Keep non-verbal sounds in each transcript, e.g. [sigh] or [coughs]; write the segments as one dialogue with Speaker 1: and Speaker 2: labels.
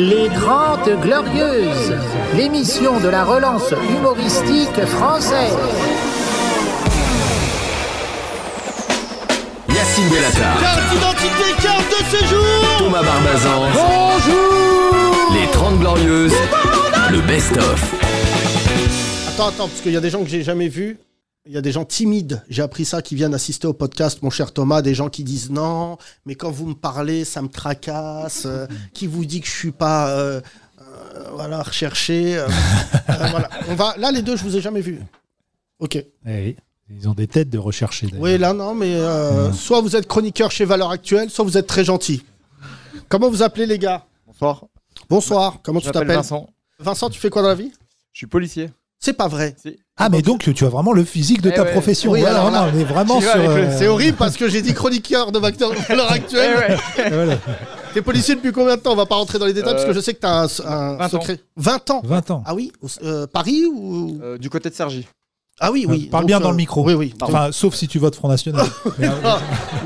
Speaker 1: Les 30 Glorieuses, l'émission de la relance humoristique française.
Speaker 2: Yacine Bellatar,
Speaker 3: Carte d'identité, carte de séjour
Speaker 2: Thomas Barbazan,
Speaker 3: Bonjour
Speaker 2: les 30 Glorieuses, le best-of.
Speaker 3: Attends, attends, parce qu'il y a des gens que j'ai jamais vus. Il y a des gens timides, j'ai appris ça, qui viennent assister au podcast, mon cher Thomas, des gens qui disent non, mais quand vous me parlez, ça me tracasse, euh, qui vous dit que je suis pas, euh, euh, voilà, recherché. euh, euh, [laughs] voilà. On va, là, les deux, je vous ai jamais vus. Ok.
Speaker 4: Eh oui, ils ont des têtes de rechercher.
Speaker 3: Oui, là, non, mais euh, soit vous êtes chroniqueur chez Valeurs Actuelles, soit vous êtes très gentil. Comment vous appelez, les gars?
Speaker 5: Bonsoir,
Speaker 3: Bonsoir, comment
Speaker 5: je
Speaker 3: tu t'appelles?
Speaker 5: Vincent.
Speaker 3: Vincent, tu fais quoi dans la vie?
Speaker 5: Je suis policier.
Speaker 3: C'est pas vrai.
Speaker 4: Ah, mais donc tu as vraiment le physique de
Speaker 5: Eh
Speaker 4: ta
Speaker 5: ouais.
Speaker 4: profession.
Speaker 3: Oui,
Speaker 4: Voilà,
Speaker 3: alors là,
Speaker 4: vraiment, on est vraiment sur. euh,
Speaker 3: C'est horrible parce que j'ai dit chroniqueur de Valeurs [laughs] Actuelles.
Speaker 4: voilà,
Speaker 3: T'es policier depuis combien de temps? On va pas rentrer dans les détails
Speaker 5: Euh,
Speaker 3: parce que je sais que t'as un, un
Speaker 5: 20 ans.
Speaker 3: secret. 20 ans?
Speaker 4: 20 ans.
Speaker 3: Ah oui? Euh, Paris ou
Speaker 5: Euh, du côté de Sergi.
Speaker 3: Ah oui, oui.
Speaker 4: Parle
Speaker 3: Donc,
Speaker 4: bien
Speaker 3: euh,
Speaker 4: dans le micro.
Speaker 3: Oui, oui.
Speaker 4: Enfin, sauf si tu votes Front National. [laughs] Mais, euh,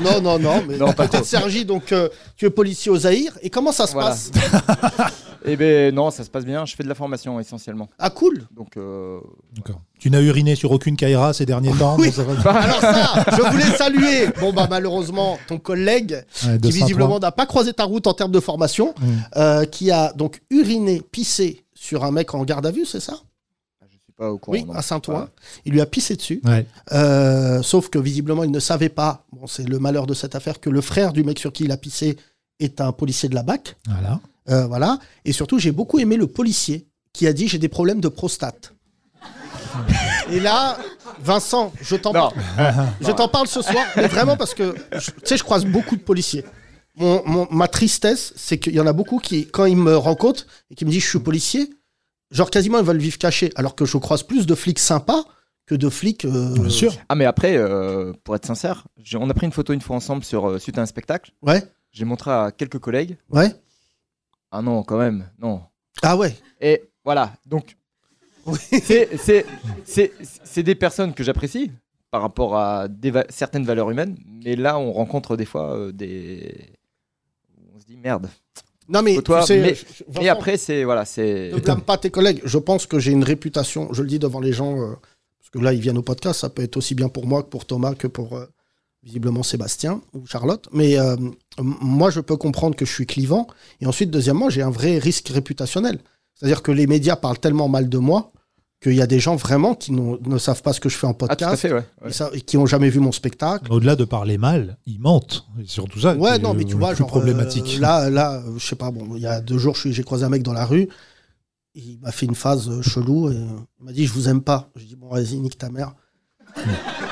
Speaker 3: non, non, non, mais
Speaker 5: Non, trop.
Speaker 3: Sergi, donc euh, tu es policier au Zaïre. Et comment ça se
Speaker 5: Voilà.
Speaker 3: passe [laughs]
Speaker 5: Eh ben non, ça se passe bien. Je fais de la formation essentiellement.
Speaker 3: Ah cool
Speaker 5: Donc euh,
Speaker 4: d'accord. Tu n'as uriné sur aucune Kaira ces derniers temps
Speaker 3: Oui.
Speaker 4: ça va. [laughs]
Speaker 3: Alors ça, je voulais saluer, bon bah malheureusement, ton collègue, qui visiblement n'a pas croisé ta route en termes de formation,
Speaker 4: Mm.
Speaker 3: euh, qui a donc uriné, pissé sur un mec en garde à vue, c'est ça
Speaker 5: pas au courant.
Speaker 3: Oui,
Speaker 5: non.
Speaker 3: à Saint-Ouen. Il lui a pissé dessus.
Speaker 4: Ouais.
Speaker 3: Euh, sauf que visiblement, il ne savait pas, bon, c'est le malheur de cette affaire, que le frère du mec sur qui il a pissé est un policier de la BAC.
Speaker 4: Voilà.
Speaker 3: Euh, voilà. Et surtout, j'ai beaucoup aimé le policier qui a dit j'ai des problèmes de prostate. Et là, Vincent, je t'en
Speaker 5: Non.
Speaker 3: je t'en parle ce soir, mais vraiment parce que tu sais, je croise beaucoup de policiers. Mon, mon- ma tristesse, c'est qu'il y en a beaucoup qui, quand ils me rencontrent et qui me disent je suis policier, genre quasiment ils veulent vivre cachés, alors que je croise plus de flics sympas que de flics. euh,
Speaker 4: Bien sûr.
Speaker 5: Ah mais après, euh, pour être sincère, on a pris une photo une fois ensemble sur euh, suite à un spectacle.
Speaker 3: Ouais,
Speaker 5: J'ai montré à quelques collègues.
Speaker 3: ouais.
Speaker 5: Ah non, quand même, non.
Speaker 3: Ah ouais.
Speaker 5: Et voilà. Donc
Speaker 3: Oui.
Speaker 5: c'est c'est c'est c'est des personnes que j'apprécie par rapport à des va- certaines valeurs humaines. Mais là, on rencontre des fois euh, des. On se dit merde.
Speaker 3: Non mais
Speaker 5: Toi,
Speaker 3: tu sais,
Speaker 5: mais-
Speaker 3: je- je-
Speaker 5: Et
Speaker 3: Vincent,
Speaker 5: après, c'est voilà, c'est.
Speaker 3: Ne blâme pas tes collègues. Je pense que j'ai une réputation, je le dis devant les gens, euh, parce que là, ils viennent au podcast, ça peut être aussi bien pour moi que pour Thomas, que pour euh, visiblement Sébastien ou Charlotte. Mais euh, moi, je peux comprendre que je suis clivant. Et ensuite, deuxièmement, j'ai un vrai risque réputationnel. C'est-à-dire que les médias parlent tellement mal de moi qu'il y a des gens vraiment qui ne savent pas ce que je fais en
Speaker 5: Ah, tout à
Speaker 3: podcast
Speaker 5: fait, ouais. ouais.
Speaker 3: et, ça- et qui n'ont jamais vu mon spectacle.
Speaker 4: Au-delà de parler mal, ils mentent. C'est surtout ça.
Speaker 3: Ouais, non, mais tu vois, genre,
Speaker 4: problématique.
Speaker 3: euh, là, là, euh, je sais pas, bon, il y a deux jours, j'ai croisé un mec dans la rue. Il m'a fait une phase euh, chelou et euh, il m'a dit, je vous aime pas. J'ai dit, bon, vas-y, nique ta mère.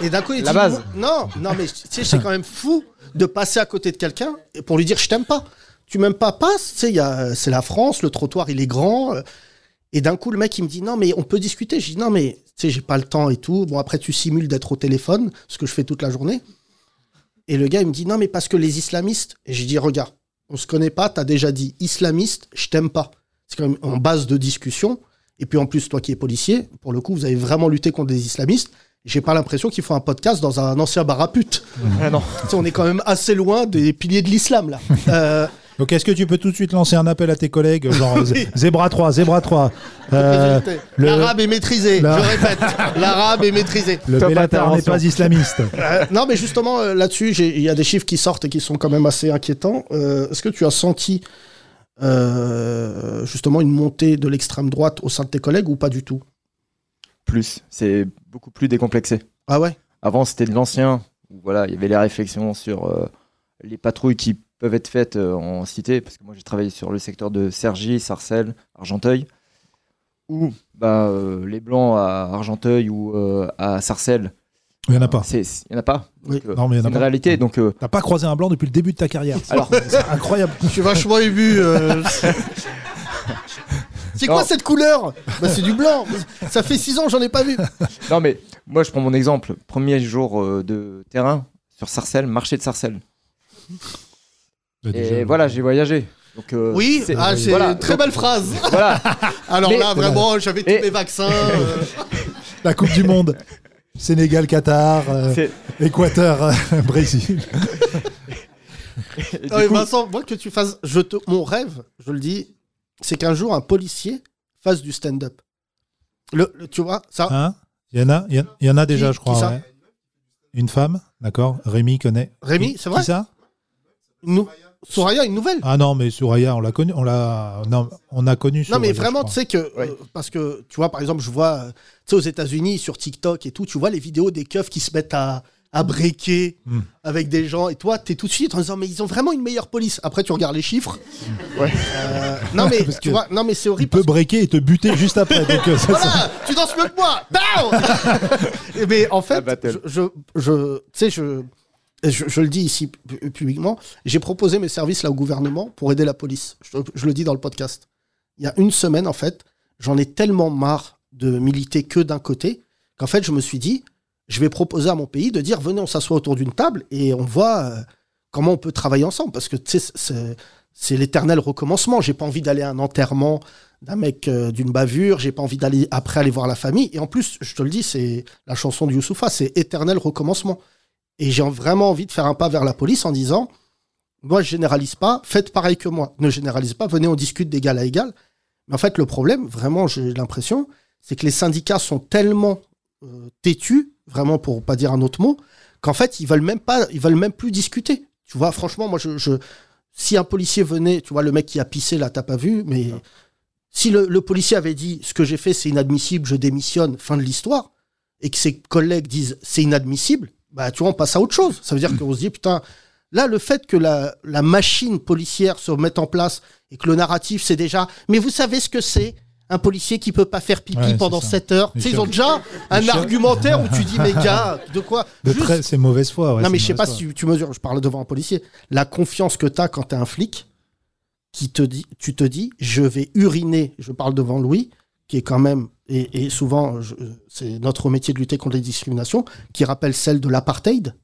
Speaker 3: Et d'un coup, il
Speaker 5: La
Speaker 3: dit,
Speaker 5: base.
Speaker 3: non, non, mais tu sais, c'est quand même fou de passer à côté de quelqu'un et pour lui dire, je t'aime pas. Tu m'aimes pas, passe. Tu sais, il y a- c'est la France, le trottoir, il est grand. Et d'un coup, le mec, il me dit, non, mais on peut discuter. Je dis, non, mais tu sais, j'ai pas le temps et tout. Bon, après, tu simules d'être au téléphone, ce que je fais toute la journée. Et le gars, il me dit, non, mais parce que les islamistes. Et j'ai dit, regarde, on se connaît pas, t'as déjà dit islamiste, je t'aime pas. C'est quand même en base de discussion. Et puis en plus, toi qui es policier, pour le coup, vous avez vraiment lutté contre des islamistes. J'ai pas l'impression qu'il faut un podcast dans un ancien bar à pute.
Speaker 5: Ah non.
Speaker 3: Tu sais, on est quand même assez loin des piliers de l'islam, là. [laughs] Euh,
Speaker 4: Donc, est-ce que tu peux tout de suite lancer un appel à tes collègues Genre, [laughs]
Speaker 3: Oui.
Speaker 4: Zebra 3, Zebra 3. euh, le-
Speaker 3: L'arabe est maîtrisé,
Speaker 4: la-
Speaker 3: je répète. L'arabe est maîtrisé.
Speaker 4: le
Speaker 5: Top
Speaker 4: Bellatar n'est pas islamiste. [laughs]
Speaker 3: Euh, non, mais justement, euh, là-dessus, il y a des chiffres qui sortent et qui sont quand même assez inquiétants. Euh, Est-ce que tu as senti euh, justement une montée de l'extrême droite au sein de tes collègues ou pas du tout?
Speaker 5: Plus, c'est beaucoup plus décomplexé.
Speaker 3: Ah ouais?
Speaker 5: Avant, c'était de l'ancien. Voilà, il y avait les réflexions sur euh, les patrouilles qui peuvent être faites euh, en cité, parce que moi j'ai travaillé sur le secteur de Cergy, Sarcelles, Argenteuil, où bah, euh, les blancs à Argenteuil ou euh, à Sarcelles,
Speaker 4: Il n'y en a pas.
Speaker 5: il n'y en a pas.
Speaker 3: Oui.
Speaker 5: Donc,
Speaker 4: Non, mais il y en
Speaker 5: c'est
Speaker 4: a
Speaker 5: une
Speaker 4: pas.
Speaker 5: réalité. Donc, euh,
Speaker 4: T'as pas croisé un blanc depuis le début de ta carrière. [laughs]
Speaker 5: Alors-
Speaker 4: c'est [laughs] incroyable.
Speaker 3: Je suis vachement ému. euh. [laughs] C'est quoi cette couleur? Bah, C'est du blanc. Ça fait six ans, j'en ai pas vu.
Speaker 5: non, mais moi je prends mon exemple. Premier jour euh, de terrain sur Sarcelles, marché de Sarcelles.
Speaker 4: Bah,
Speaker 5: Et
Speaker 4: déjà,
Speaker 5: voilà, j'ai voyagé. Donc, euh,
Speaker 3: Oui,
Speaker 5: c'est-
Speaker 3: ah,
Speaker 5: voilà,
Speaker 3: très belle phrase. [laughs]
Speaker 5: Voilà. [laughs]
Speaker 3: Alors
Speaker 5: Mais-
Speaker 3: là, vraiment, j'avais tous mes vaccins. [laughs] euh.
Speaker 4: La Coupe du Monde. Sénégal, Qatar, euh, Équateur, euh, Brésil.
Speaker 3: Non,
Speaker 5: coup-
Speaker 3: Vincent, moi que tu fasses, je te, mon rêve, je le dis, c'est qu'un jour un policier fasse du stand-up. Le, le- tu vois, ça.
Speaker 4: Hein? Il y en a, il y en- il y en a déjà,
Speaker 3: Qui-
Speaker 4: je crois.
Speaker 3: qui ça?
Speaker 4: ouais. Une femme, d'accord? Rémi connaît.
Speaker 3: Rémi, c'est vrai?
Speaker 4: Qui ça?
Speaker 3: Nous, Soraya, une nouvelle.
Speaker 4: Ah non, mais Souraya, on l'a connu. On l'a, non, on a connu.
Speaker 3: Non, mais vraiment, tu sais que.
Speaker 5: Ouais.
Speaker 3: euh, parce que, tu vois, par exemple, je vois, euh, tu sais, aux États-Unis, sur TikTok et tout, tu vois les vidéos des keufs qui se mettent à, à breaker
Speaker 4: Hmm.
Speaker 3: avec des gens. Et toi, t'es tout de suite en disant, mais ils ont vraiment une meilleure police. Après, tu regardes les chiffres.
Speaker 5: Ouais.
Speaker 3: Euh, non, [laughs] mais,
Speaker 4: Parce
Speaker 3: tu vois, non, mais c'est
Speaker 4: Il
Speaker 3: horrible.
Speaker 4: peut
Speaker 3: parce que-
Speaker 4: breaker et te buter juste après. donc, euh, ça, ça-
Speaker 3: Voilà, tu danses mieux que moi. Bam [laughs] mais en fait, je, je- tu sais, je, je, le dis ici pu- publiquement, j'ai proposé mes services là au gouvernement pour aider la police. Je, le dis dans le podcast. Il y a une semaine, en fait, j'en ai tellement marre de militer que d'un côté qu'en fait, je me suis dit, je vais proposer à mon pays de dire, venez, on s'assoit autour d'une table et on voit euh, comment on peut travailler ensemble. Parce que, c'est l'éternel recommencement. J'ai pas envie d'aller à un enterrement d'un mec euh, d'une bavure, j'ai pas envie d'aller après aller voir la famille. Et en plus, je te le dis, c'est la chanson de Youssoufa, c'est éternel recommencement. Et j'ai vraiment envie de faire un pas vers la police en disant, moi je généralise pas, faites pareil que moi. Ne généralisez pas, venez on discute d'égal à égal. Mais en fait, le problème, vraiment, j'ai l'impression, c'est que les syndicats sont tellement euh, têtus, vraiment pour pas dire un autre mot, qu'en fait, ils veulent même pas, ils veulent même plus discuter. Tu vois, franchement, moi, je, je- si un policier venait, tu vois, le mec qui a pissé là, t'as pas vu, mais si le, le policier avait dit ce que j'ai fait, c'est inadmissible, je démissionne, fin de l'histoire, et que ses collègues disent c'est inadmissible, bah tu vois, on passe à autre chose. Ça veut dire qu'on se dit putain, là, le fait que la, la machine policière se mette en place et que le narratif, c'est déjà, mais vous savez ce que c'est un policier qui peut pas faire pipi
Speaker 4: Ouais,
Speaker 3: pendant
Speaker 4: ça.
Speaker 3: 7 heures? Tu sais, ils ont déjà un
Speaker 4: chiens-
Speaker 3: argumentaire où tu dis, mais gars, de quoi?
Speaker 4: De
Speaker 3: Juste-
Speaker 4: c'est mauvaise foi. ouais,
Speaker 3: non, mais je sais pas si tu mesures, je parle devant un policier, la confiance que tu as quand tu es un flic, qui te dit, tu te dis, je vais uriner, je parle devant Louis, qui est quand même, et, et souvent, c'est notre métier de lutter contre les discriminations, qui rappelle celle de l'apartheid.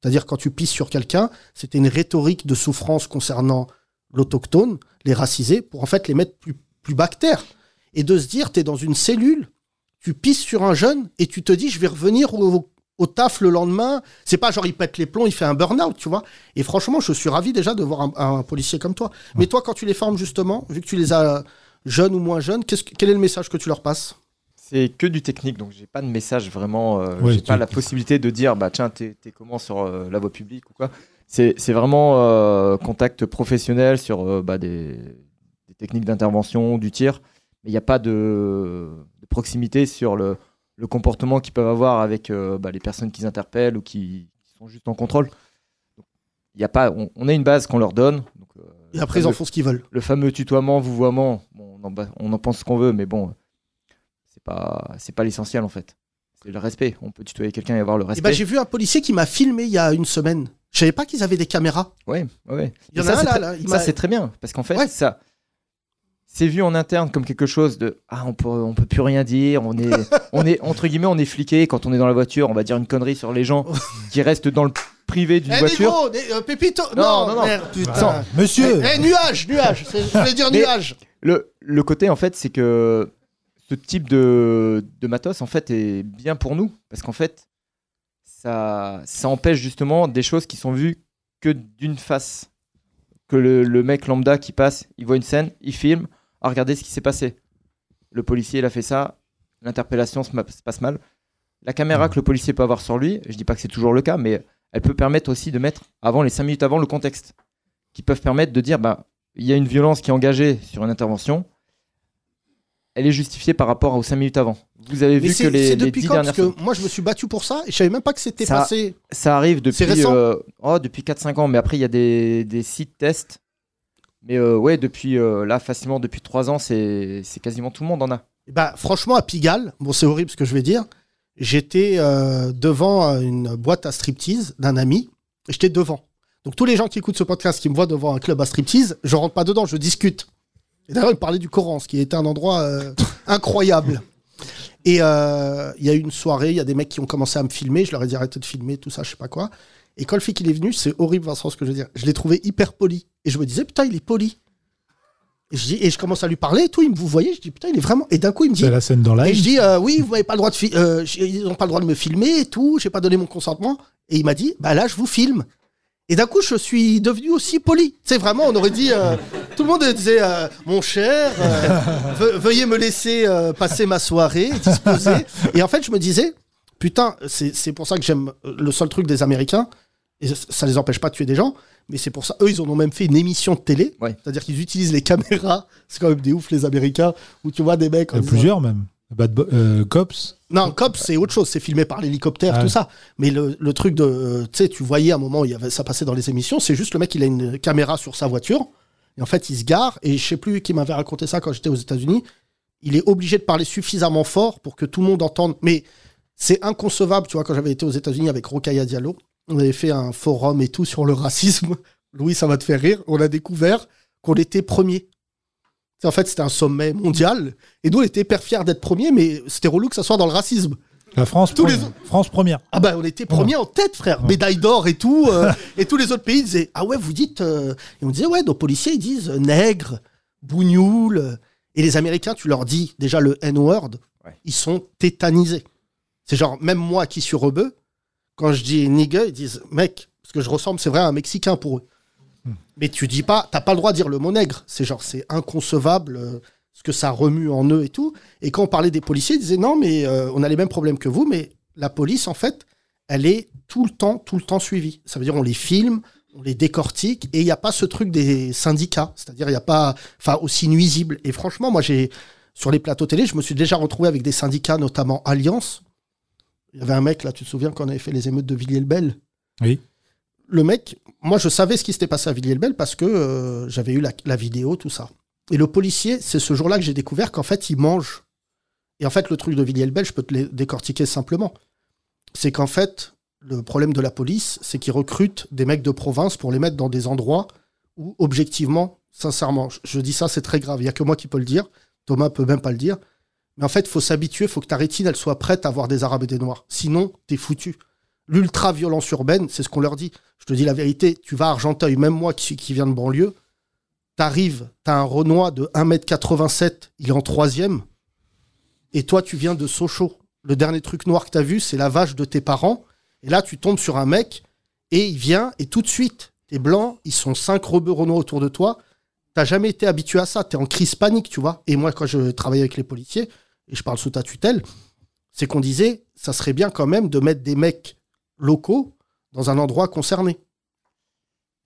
Speaker 3: C'est-à-dire, quand tu pisses sur quelqu'un, c'était une rhétorique de souffrance concernant l'autochtone, les racisés, pour en fait les mettre plus, plus bactères. Et de se dire, tu es dans une cellule, tu pisses sur un jeune, et tu te dis, je vais revenir au, au taf le lendemain. C'est pas genre il pète les plombs, il fait un burn-out, tu vois. Et franchement, je suis ravi déjà de voir un, un policier comme toi. Mais toi, quand tu les formes justement, vu que tu les as jeunes ou moins jeunes, quel est le message que tu leur passes?
Speaker 5: C'est que du technique, donc j'ai pas de message vraiment. euh,
Speaker 4: Ouais,
Speaker 5: j'ai pas la possibilité de dire, bah tiens, t'es comment sur euh, la voie publique ou quoi. C'est c'est vraiment euh, contact professionnel sur euh, bah, des, des techniques d'intervention, du tir. Mais il n'y a pas de, de proximité sur le, le comportement qu'ils peuvent avoir avec bah, les personnes qu'ils interpellent ou qui, qui sont juste en contrôle. Il a pas, on, on a une base qu'on leur donne. Donc,
Speaker 3: Et après, ils en font ce qu'ils veulent.
Speaker 5: le fameux tutoiement, vouvoiement, bon, on, en, ba- on en pense ce qu'on veut, mais bon, c'est pas, c'est pas l'essentiel en fait. C'est le respect. On peut tutoyer quelqu'un et avoir le respect.
Speaker 3: ben, j'ai vu un policier qui m'a filmé il y a une semaine. Je savais pas qu'ils avaient des caméras.
Speaker 5: ouais, ouais.
Speaker 3: Il y en
Speaker 5: Et
Speaker 3: a
Speaker 5: ça,
Speaker 3: un
Speaker 5: c'est
Speaker 3: là,
Speaker 5: très-
Speaker 3: là, il
Speaker 5: ça c'est très bien parce qu'en fait,
Speaker 3: Ouais.
Speaker 5: ça, c'est vu en interne comme quelque chose de ah on peut, on peut plus rien dire. On est, [laughs] on est entre guillemets, on est fliqué quand on est dans la voiture. On va dire une connerie sur les gens [laughs] qui restent dans le privé d'une
Speaker 3: Eh,
Speaker 5: voiture.
Speaker 3: négro, né- euh, Pépito
Speaker 5: Non, non, non.
Speaker 3: merde, putain.
Speaker 4: Monsieur,
Speaker 3: Eh, eh, nuage, nuage. Je voulais dire
Speaker 5: Mais-
Speaker 3: nuage.
Speaker 5: Le, le côté, en fait, c'est que ce type de, matos, en fait, est bien pour nous. Parce qu'en fait, ça, empêche justement des choses qui sont vues que d'une face. Que le, mec lambda qui passe, il voit une scène, il filme, regardez ce qui s'est passé. Le policier, il a fait ça, l'interpellation se, se passe mal. La caméra que le policier peut avoir sur lui, je dis pas que c'est toujours le cas, mais elle peut permettre aussi de mettre, avant les 5 minutes avant, le contexte. Qui peuvent permettre de dire, bah, il y a une violence qui est engagée sur une intervention, elle est justifiée par rapport aux 5 minutes avant. Vous avez
Speaker 3: Mais
Speaker 5: vu que les,
Speaker 3: c'est
Speaker 5: les
Speaker 3: depuis
Speaker 5: 10
Speaker 3: quand
Speaker 5: dernières
Speaker 3: Parce que moi, je me suis battu pour ça et je savais même pas que c'était
Speaker 5: Ça-
Speaker 3: passé.
Speaker 5: ça arrive depuis, euh, oh, depuis 4-5 ans, mais après il y a des, des sites tests. Mais euh, ouais, depuis euh, là, facilement depuis 3 ans, c'est quasiment tout le monde en a.
Speaker 3: Bah, franchement, à Pigalle, bon, c'est horrible ce que je vais dire. J'étais devant une boîte à striptease d'un ami. et J'étais devant. Donc, tous les gens qui écoutent ce podcast, qui me voient devant un club à striptease, je rentre pas dedans, je discute. Et d'ailleurs, il parlait du Coran, ce qui était un endroit euh, incroyable. Et euh, il y a eu une soirée, il y a des mecs qui ont commencé à me filmer. Je leur ai dit arrêtez de filmer, tout ça, je sais pas quoi. Et quand le flic il est venu, c'est horrible, Vincent, ce que je veux dire. Je l'ai trouvé hyper poli. Et je me disais, putain, il est poli. Et je, dis, et je commence à lui parler et tout. Il me vous voyez, je dis, putain, il est vraiment. Et d'un coup, il me dit,
Speaker 4: c'est la scène dans
Speaker 3: et je
Speaker 4: live.
Speaker 3: dis, euh, oui, vous m'avez pas le droit de euh, ils n'ont pas le droit de me filmer et tout, j'ai pas donné mon consentement. Et il m'a dit, bah là, je vous filme. Et d'un coup, je suis devenu aussi poli. C'est vraiment, on aurait dit, Tout le monde disait euh, Mon cher, euh, [laughs] ve- veuillez me laisser euh, passer ma soirée, disposer. Et en fait, je me disais Putain, c'est c'est pour ça que j'aime le seul truc des Américains, et ça les empêche pas de tuer des gens, mais c'est pour ça, eux, ils en ont même fait une émission de télé.
Speaker 5: Ouais.
Speaker 3: C'est-à-dire qu'ils utilisent les caméras. C'est quand même des ouf, les Américains, où tu vois des mecs.
Speaker 4: Il y
Speaker 3: en
Speaker 4: a
Speaker 3: disant-
Speaker 4: plusieurs même. Bad Bo- euh, Cops.
Speaker 3: Non, Cops, c'est autre chose. C'est filmé par l'hélicoptère,
Speaker 4: Ah
Speaker 3: tout ça. Mais le, le truc de. euh, Tu sais, tu voyais à un moment, il y avait, ça passait dans les émissions. C'est juste le mec, il a une caméra sur sa voiture. Et en fait, il se gare. Et je sais plus qui m'avait raconté ça quand j'étais aux États-Unis. Il est obligé de parler suffisamment fort pour que tout le monde entende. Mais c'est inconcevable, tu vois, quand j'avais été aux États-Unis avec Rokaya Diallo, on avait fait un forum et tout sur le racisme. [laughs] Louis, ça va te faire rire. On a découvert qu'on était premier. En fait, c'était un sommet mondial. Et nous, on était hyper fiers d'être premier, mais c'était relou que ça soit dans le racisme.
Speaker 4: La France,
Speaker 3: Tous les
Speaker 4: première. France première.
Speaker 3: Ah bah on était premier en tête frère, médaille d'or et tout, euh, [laughs] et tous les autres pays disaient ah ouais vous dites euh, et on disait ouais nos policiers ils disent euh, nègre, bougnoul euh, et les Américains tu leur dis déjà le N-word,
Speaker 5: Ouais.
Speaker 3: ils sont tétanisés. C'est genre même moi qui suis rebeu, quand je dis nigga ils disent mec parce que je ressemble c'est vrai à un Mexicain pour eux. Mais tu dis pas t'as pas le droit de dire le mot nègre, c'est genre c'est inconcevable. Ce que ça remue en eux et tout. Et quand on parlait des policiers, ils disaient non, mais euh, on a les mêmes problèmes que vous, mais la police, en fait, elle est tout le temps, tout le temps suivie. Ça veut dire on les filme, on les décortique, et il n'y a pas ce truc des syndicats. C'est-à-dire il n'y a pas, enfin, aussi nuisible. Et franchement, moi, j'ai, sur les plateaux télé, je me suis déjà retrouvé avec des syndicats, notamment Alliance. Il y avait un mec, là, tu te souviens, quand on avait fait les émeutes de Villiers-le-Bel?
Speaker 4: Oui.
Speaker 3: le mec, moi je savais ce qui s'était passé à Villiers-le-Bel parce que euh, j'avais eu la, la vidéo, tout ça. Et le policier, c'est ce jour-là que j'ai découvert qu'en fait, il mange. Et en fait, le truc de Villiers-le-Bel, je peux te le décortiquer simplement. C'est qu'en fait, le problème de la police, c'est qu'ils recrutent des mecs de province pour les mettre dans des endroits où, objectivement, sincèrement, je, dis ça, c'est très grave. Il n'y a que moi qui peux le dire. Thomas peut même pas le dire. Mais en fait, il faut s'habituer, il faut que ta rétine, elle soit prête à voir des Arabes et des Noirs. Sinon, t'es foutu. L'ultra-violence urbaine, c'est ce qu'on leur dit. Je te dis la vérité, tu vas à Argenteuil, même moi qui, qui viens de banlieue, t'arrives, t'as un Renoir de 1m87, il est en troisième, et toi tu viens de Sochaux. Le dernier truc noir que t'as vu, c'est la vache de tes parents, et là tu tombes sur un mec, et il vient, et tout de suite, t'es blanc, ils sont cinq rebeux Renois autour de toi, t'as jamais été habitué à ça, t'es en crise panique, tu vois. Et moi, quand je travaillais avec les policiers, et je parle sous ta tutelle, c'est qu'on disait, ça serait bien quand même de mettre des mecs locaux dans un endroit concerné.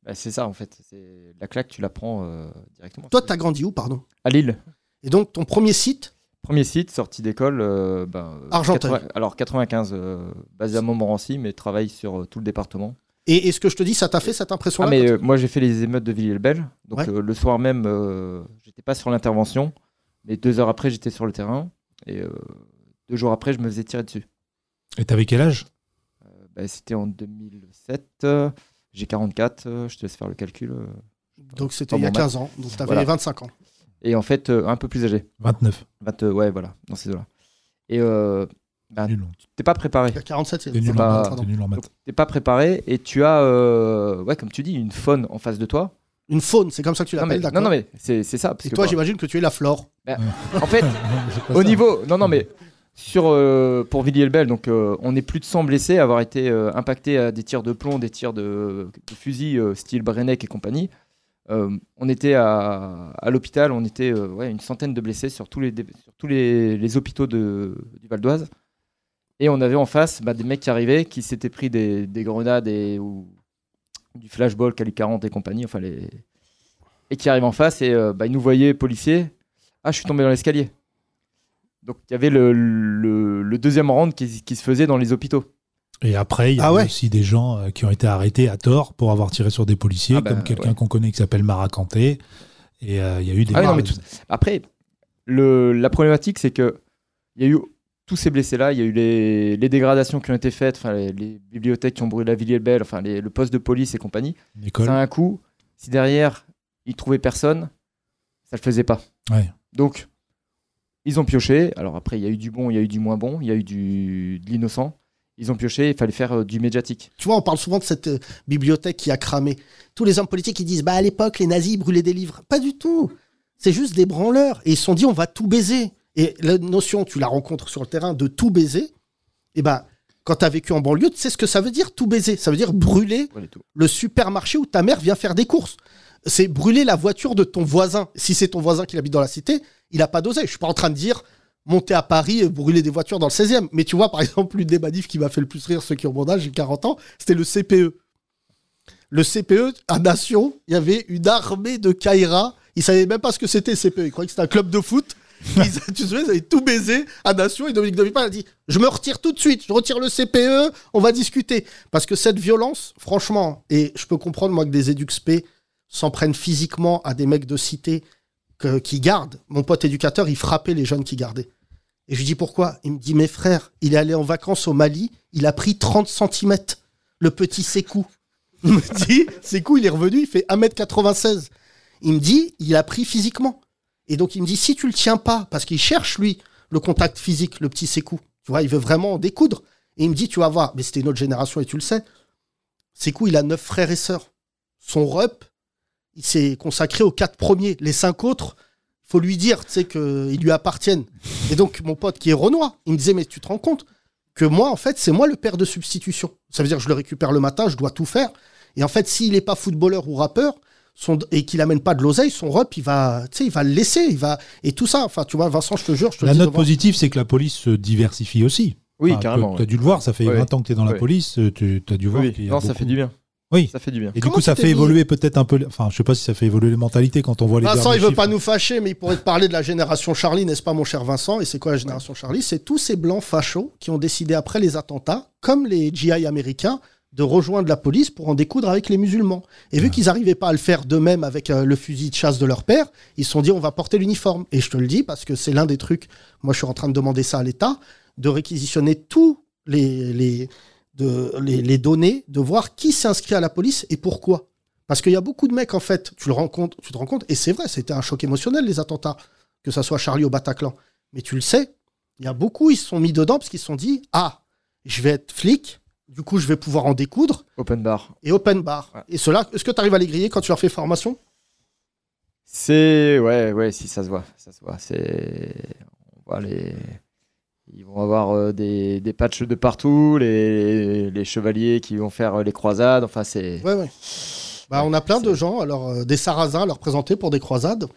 Speaker 5: Bah, c'est ça en fait. C'est la claque, tu la prends euh, directement.
Speaker 3: Toi, t'as grandi où, pardon?
Speaker 5: À Lille.
Speaker 3: Et donc, ton premier site,
Speaker 5: Premier site, sortie d'école. euh, ben, euh,
Speaker 3: Argenteuil.
Speaker 5: 80 alors 95, euh, basé à Montmorency, mais travaille sur euh, tout le département.
Speaker 3: et, et ce que je te dis, ça t'a fait cette impression-là
Speaker 5: Ah, mais euh, moi j'ai fait les émeutes de Villiers-le-Bel. Donc
Speaker 3: Ouais.
Speaker 5: euh, le soir même, euh, j'étais pas sur l'intervention, mais deux heures après j'étais sur le terrain. Et euh, deux jours après, je me faisais tirer dessus.
Speaker 4: Et t'avais quel âge?
Speaker 5: Euh, bah, C'était en 2007. J'ai 44, euh, je te laisse faire le calcul. euh.
Speaker 3: Donc, c'était il y a
Speaker 5: bon
Speaker 3: 15 ans. Donc, t'avais
Speaker 5: Voilà.
Speaker 3: 25 ans.
Speaker 5: Et en fait, euh, un peu plus âgé.
Speaker 4: 29.
Speaker 5: 20, euh, ouais, voilà, dans ces eaux-là. Et euh, bah, t'es pas préparé.
Speaker 3: Il y a 47,
Speaker 4: T'es
Speaker 3: c'est
Speaker 4: nul,
Speaker 5: pas-
Speaker 4: en maths, t'es nul en maths.
Speaker 5: T'es pas préparé et tu as, euh, ouais, comme tu dis, une faune en face de toi.
Speaker 3: Une faune, c'est comme ça que tu
Speaker 5: Non
Speaker 3: l'appelles,
Speaker 5: non,
Speaker 3: d'accord
Speaker 5: non, mais c'est c'est ça. Parce
Speaker 3: Et
Speaker 5: que,
Speaker 3: toi,
Speaker 5: bah,
Speaker 3: j'imagine que tu es la flore.
Speaker 5: en fait, [laughs] au
Speaker 4: ça.
Speaker 5: niveau, non, non, mais sur euh, pour Villiers-le-Bel, euh, on est plus de 100 blessés, avoir été euh, impactés à des tirs de plomb, des tirs de, de fusil style Brenneck et compagnie. On était à, l'hôpital, on était une centaine de blessés sur tous les, hôpitaux du Val d'Oise. Et on avait en face bah, des mecs qui arrivaient, qui s'étaient pris des, des grenades et, ou du flashball, calibre 40 et compagnie, enfin et qui arrivent en face et bah, ils nous voyaient policiers. Ah, je suis tombé dans l'escalier. Donc il y avait le, le- le deuxième round qui, qui se faisait dans les hôpitaux.
Speaker 4: Et après, il y a
Speaker 3: Ah ouais.
Speaker 4: aussi des gens euh, qui ont été arrêtés à tort pour avoir tiré sur des policiers,
Speaker 5: Ah bah,
Speaker 4: comme quelqu'un
Speaker 5: ouais.
Speaker 4: qu'on connaît qui s'appelle Maracanté. Et euh, il y a eu des.
Speaker 5: Ah non, mais
Speaker 4: morts.
Speaker 5: Après, le, la problématique, c'est que il y a eu tous ces blessés-là, il y a eu les, les dégradations qui ont été faites, enfin les, les bibliothèques qui ont brûlé la Villiers-le-Bel, enfin les- le poste de police et compagnie. Ça a un coût. Si derrière ils trouvaient personne, ça le faisait pas.
Speaker 4: Ouais.
Speaker 5: Donc ils ont pioché. Alors après, il y a eu du bon, il y a eu du moins bon, il y a eu du, de l'innocent. Ils ont pioché, il fallait faire euh, du médiatique.
Speaker 3: Tu vois, on parle souvent de cette euh, bibliothèque qui a cramé. Tous les hommes politiques qui disent, bah à l'époque, les nazis brûlaient des livres. Pas du tout. C'est juste des branleurs. Et ils se sont dit, on va tout baiser. Et la notion, tu la rencontres sur le terrain, de tout baiser, et ben, quand tu as vécu en banlieue, tu sais ce que ça veut dire, tout baiser. Ça veut dire brûler le supermarché où ta mère vient faire des courses. C'est brûler la voiture de ton voisin. Si c'est ton voisin qui habite dans la cité, il a pas dosé. Je suis pas en train de dire monter à Paris et brûler des voitures dans le 16e. Mais tu vois, par exemple, l'une des manifs qui m'a fait le plus rire, ceux qui ont mon âge, j'ai 40 ans, c'était le CPE. Le CPE, à Nation, il y avait une armée de Kaira. Ils savaient même pas ce que c'était CPE. Ils croyaient que c'était un club de foot. [laughs] Ils, tu te souviens, ils avaient tout baisé à Nation et Dominique Villepin a dit Je me retire tout de suite, je retire le CPE, on va discuter. Parce que cette violence, franchement, et je peux comprendre, moi, que des EduxP s'en prennent physiquement à des mecs de cité qui gardent. Mon pote éducateur, il frappait les jeunes qui gardaient. Et je lui dis pourquoi? Il me dit Mes frères, il est allé en vacances au Mali, il a pris 30 cm, le petit Sékou. [laughs] Il me dit Sékou, il est revenu, il fait 1m96. Il me dit Il a pris physiquement. Et donc il me dit si tu le tiens pas, parce qu'il cherche lui le contact physique, le petit Sékou, tu vois, il veut vraiment en découdre. Et il me dit tu vas voir, mais c'était une autre génération et tu le sais. Sékou, il a neuf frères et sœurs. Son rep, il s'est consacré aux quatre premiers. Les cinq autres, faut lui dire, tu sais, qu'ils lui appartiennent. Et donc mon pote qui est Renoir, il me disait mais tu te rends compte que moi en fait c'est moi le père de substitution. Ça veut dire que je le récupère le matin, je dois tout faire. Et en fait s'il n'est pas footballeur ou rappeur, son, et qu'il amène pas de l'oseille, son rep, il va, tu sais, il va le laisser, il va, et tout ça. Enfin, tu vois, Vincent, je te jure, je te
Speaker 4: La
Speaker 3: le dis
Speaker 4: note
Speaker 3: devant-
Speaker 4: positive, c'est que la police se diversifie aussi.
Speaker 5: Oui,
Speaker 4: Enfin,
Speaker 5: carrément.
Speaker 4: Tu as dû le voir, ça fait
Speaker 5: Ouais.
Speaker 4: 20 ans que tu es dans la police, euh, tu as dû voir
Speaker 5: Oui,
Speaker 4: qu'il y a
Speaker 5: non, ça fait du bien.
Speaker 4: Oui.
Speaker 5: Ça fait du bien.
Speaker 4: Et du coup, ça fait évoluer peut-être un peu. Enfin, je sais pas si ça fait évoluer les mentalités quand on voit les
Speaker 3: Vincent, il veut
Speaker 4: chiffres.
Speaker 3: pas nous fâcher, mais il pourrait te parler de la génération Charlie, n'est-ce pas, mon cher Vincent? Et c'est quoi la génération Charlie? C'est tous ces blancs fachos qui ont décidé après les attentats, comme les GI américains, de rejoindre la police pour en découdre avec les musulmans. Et vu qu'ils n'arrivaient pas à le faire d'eux-mêmes avec euh, le fusil de chasse de leur père, ils se sont dit on va porter l'uniforme. Et je te le dis parce que c'est l'un des trucs. Moi, je suis en train de demander ça à l'État de réquisitionner tous les les, de, les les données, de voir qui s'inscrit à la police et pourquoi. Parce qu'il y a beaucoup de mecs, en fait, tu, le compte, tu te rends compte, et c'est vrai, c'était un choc émotionnel, les attentats, que ça soit Charlie au Bataclan. Mais tu le sais, il y a beaucoup, ils se sont mis dedans parce qu'ils se sont dit Ah, je vais être flic, du coup, je vais pouvoir en découdre,
Speaker 5: Open bar.
Speaker 3: et open bar.
Speaker 5: Ouais.
Speaker 3: Et cela, est-ce que tu arrives à les griller quand tu leur fais formation?
Speaker 5: C'est ouais, ouais, si ça se voit, ça se voit. C'est on voit les. Ils vont avoir euh, des, des patchs de partout, les, les chevaliers qui vont faire euh, les croisades. Enfin, c'est.
Speaker 3: Ouais, ouais. Bah, on a plein de gens, alors euh, des sarrasins à leur présenter pour des croisades. [laughs]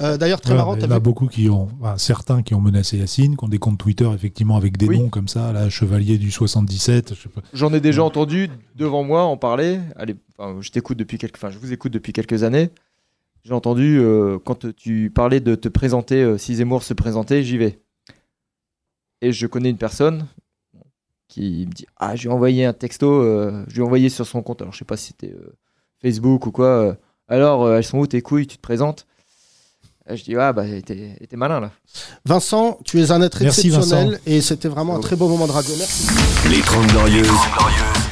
Speaker 3: Euh, D'ailleurs, très
Speaker 4: Voilà,
Speaker 3: marrant,
Speaker 4: il y en a beaucoup qui ont, enfin, certains qui ont menacé Yacine, qui ont des comptes Twitter effectivement avec des
Speaker 5: Oui.
Speaker 4: noms comme ça, là, Chevalier du 77, je sais pas.
Speaker 5: J'en ai déjà entendu devant moi en parler. Allez, enfin, je t'écoute depuis quelques, enfin, je vous écoute depuis quelques années. J'ai entendu euh, quand tu parlais de te présenter, euh, si Zemmour se présentait, j'y vais. Et je connais une personne qui me dit ah je lui ai envoyé un texto, euh, je lui ai envoyé sur son compte. Alors je sais pas si c'était euh, Facebook ou quoi. euh, alors euh, elles sont où tes couilles? Tu te présentes? Et Je dis ah bah t'es t'es malin là.
Speaker 3: Vincent, tu es un être
Speaker 4: Merci,
Speaker 3: exceptionnel, et c'était vraiment un très beau moment de radio. Merci.
Speaker 2: Les 30 Glorieuses,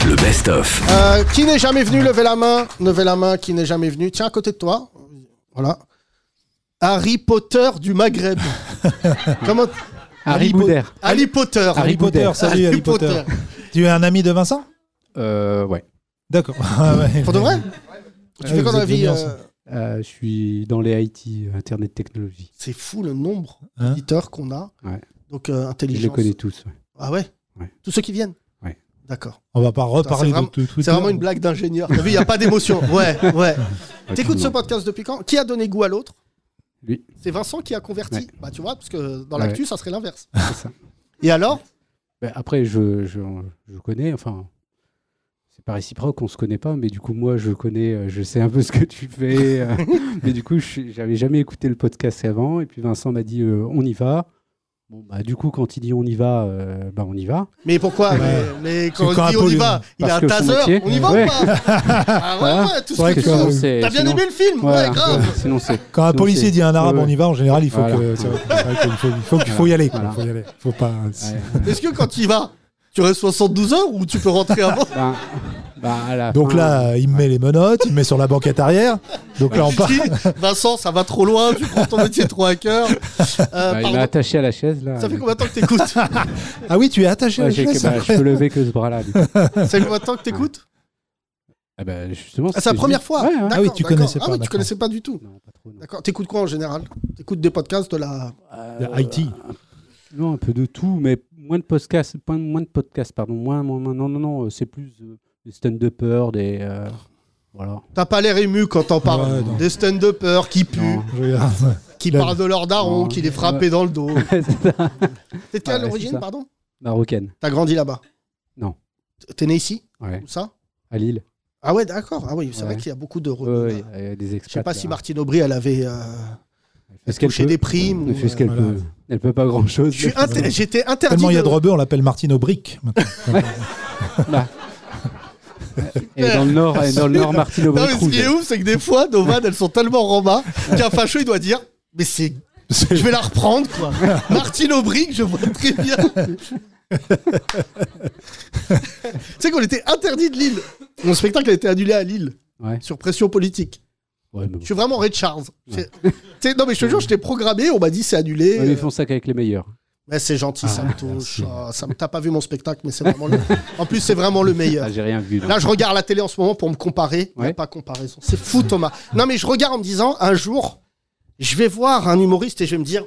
Speaker 2: le best-of.
Speaker 3: Euh, qui n'est jamais venu, levez la main. Levez la main, qui n'est jamais venu. Tiens, à côté de toi. Voilà. Harry Potter du Maghreb. [laughs] Comment
Speaker 6: Harry
Speaker 3: Po-
Speaker 6: Boudère.
Speaker 3: Harry Potter.
Speaker 4: Harry Potter, salut Harry Potter. Tu es un ami de Vincent?
Speaker 6: Euh, ouais.
Speaker 4: D'accord. [laughs] Ah.
Speaker 3: Pour de vrai? Tu
Speaker 4: Ouais,
Speaker 3: fais quoi dans la vie euh?
Speaker 6: Euh, je suis dans les IT, euh, Internet Technologie.
Speaker 3: C'est fou le nombre
Speaker 4: Hein?
Speaker 3: d'éditeurs qu'on a.
Speaker 6: Ouais.
Speaker 3: Donc, euh,
Speaker 6: Je
Speaker 3: intelligence.
Speaker 6: les connais tous. ouais.
Speaker 3: Ah ouais,
Speaker 6: Ouais.
Speaker 3: Tous ceux qui viennent?
Speaker 6: Ouais.
Speaker 3: D'accord.
Speaker 4: On va pas reparler
Speaker 3: c'est vraiment-
Speaker 4: de tout.
Speaker 3: C'est vraiment une blague d'ingénieur. T'as vu, il n'y a pas d'émotion. Ouais, ouais. [laughs] T'écoutes ce podcast depuis quand? Qui a donné goût à l'autre?
Speaker 6: Lui.
Speaker 3: C'est Vincent qui a converti.
Speaker 6: Ouais.
Speaker 3: Bah, tu vois, parce que dans
Speaker 6: Ouais.
Speaker 3: l'actu, ça serait l'inverse. [laughs]
Speaker 6: Ça.
Speaker 3: Et alors?
Speaker 6: Ben, après, je, je, je connais, enfin, c'est pas réciproque, on se connaît pas, mais du coup, moi, je connais, euh, je sais un peu ce que tu fais. euh, [laughs] mais du coup, j'avais jamais écouté le podcast avant, et puis Vincent m'a dit, euh, on y va. Bon, bah, du coup, quand il dit on y va, euh, bah, on y va.
Speaker 3: Mais pourquoi mais, mais quand on dit
Speaker 4: un
Speaker 3: on y va, il a un taser, on y va
Speaker 6: Ouais.
Speaker 3: ou pas Ah ouais, ouais, tout ce
Speaker 4: vrai
Speaker 3: que
Speaker 4: que
Speaker 3: tu T'as bien
Speaker 6: sinon-
Speaker 3: aimé le film
Speaker 6: Voilà.
Speaker 3: Ouais, grave. [laughs]
Speaker 6: Sinon.
Speaker 4: Quand un policier dit à un arabe
Speaker 6: Ouais,
Speaker 4: on y va, en général, il faut
Speaker 6: Voilà.
Speaker 4: que. faut, il faut, qu'il faut y aller.
Speaker 6: Voilà.
Speaker 4: Il faut y aller. Faut pas.
Speaker 6: ouais.
Speaker 3: Est-ce que quand tu y vas, tu restes 72 heures ou tu peux rentrer avant
Speaker 6: Ben, bah,
Speaker 4: Donc là, il me met les menottes, il me met sur la banquette arrière. Donc là, on part.
Speaker 3: Vincent, ça va trop loin, tu prends ton métier trop à cœur. Euh,
Speaker 6: bah, il m'a attaché à la chaise là.
Speaker 3: ça fait combien de temps que t'écoutes [laughs]
Speaker 4: Ah oui, tu es attaché à la chaise.
Speaker 6: bah, je peux lever que ce bras-là. [laughs]
Speaker 3: Ça fait combien de temps que t'écoutes
Speaker 6: Ah bah, justement,
Speaker 3: Ah, C'est la première
Speaker 6: juste-
Speaker 3: fois
Speaker 6: Ouais, ouais.
Speaker 3: D'accord,
Speaker 4: Ah oui, tu connaissais
Speaker 3: Ah
Speaker 4: pas,
Speaker 3: oui, tu
Speaker 4: d'accord.
Speaker 3: connaissais pas du tout. D'accord. T'écoutes quoi en général T'écoutes des podcasts de la.
Speaker 4: De IT.
Speaker 6: Non, un peu de tout, mais moins de podcasts, moins, moins de podcasts, pardon, moins, moins, moins- non, non, non, euh, c'est plus euh, des stand-uppers, des, euh, Voilà.
Speaker 3: T'as pas l'air ému quand t'en parles.
Speaker 4: Ouais, non.
Speaker 3: Des stand-uppers qui puent,
Speaker 4: regarde.
Speaker 3: qui
Speaker 4: Là,
Speaker 3: parlent de leur daron,
Speaker 6: non.
Speaker 3: qui les frappait dans le dos. [laughs]
Speaker 6: C'est ça.
Speaker 3: T'es de quelle
Speaker 6: Ouais, c'est
Speaker 3: origine,
Speaker 6: ça.
Speaker 3: pardon
Speaker 6: Marocaine.
Speaker 3: T'as grandi là-bas
Speaker 6: Non.
Speaker 3: T'es né ici
Speaker 6: Ouais.
Speaker 3: Où ça
Speaker 6: À Lille.
Speaker 3: Ah ouais, d'accord. Ah oui, c'est
Speaker 6: Ouais.
Speaker 3: vrai qu'il y a beaucoup de
Speaker 6: Ouais,
Speaker 3: rebeux.
Speaker 6: ouais,
Speaker 3: là.
Speaker 6: il y a des expats.
Speaker 3: Je sais pas si
Speaker 6: là.
Speaker 3: Martine Aubry, elle avait euh,
Speaker 6: Elle fait ce qu'elle
Speaker 3: touché
Speaker 6: peut.
Speaker 3: des primes.
Speaker 6: Elle
Speaker 3: ou,
Speaker 6: fait ce qu'elle
Speaker 3: euh,
Speaker 4: Voilà.
Speaker 6: peut. Elle peut pas grand chose.
Speaker 3: je suis inter- [laughs] J'étais interdit.
Speaker 4: Tellement il y a
Speaker 3: de-
Speaker 4: rebeux, on l'appelle Martine Aubric. maintenant. [laughs]
Speaker 6: Et dans le nord, et dans le nord, Martine
Speaker 3: Non, mais ce qui est ouf, c'est que des fois, nos vannes, elles sont tellement rembas qu'un facho, il doit dire Mais c'est. Je vais la reprendre, quoi. [laughs] Martine Aubry, je vois très bien. tu sais qu'on était interdit de Lille. Mon spectacle a été annulé à Lille,
Speaker 6: Ouais.
Speaker 3: sur pression politique.
Speaker 6: Ouais, mais bon.
Speaker 3: Je suis vraiment Ray Charles. Sais, non, mais je te jure, j'étais programmé, on m'a dit c'est annulé.
Speaker 6: Ouais, mais ils font ça qu'avec les meilleurs.
Speaker 3: Mais c'est gentil, ça
Speaker 4: Ah,
Speaker 3: me touche. Ah, ça me... T'as pas vu mon spectacle, mais c'est vraiment le. En plus, c'est vraiment le meilleur.
Speaker 6: Ah, j'ai rien vu. non.
Speaker 3: Là, je regarde la télé en ce moment pour me comparer. Il y a
Speaker 6: Ouais.
Speaker 3: pas comparaison. C'est fou, Thomas. Non, mais je regarde en me disant, un jour, je vais voir un humoriste et je vais me dire,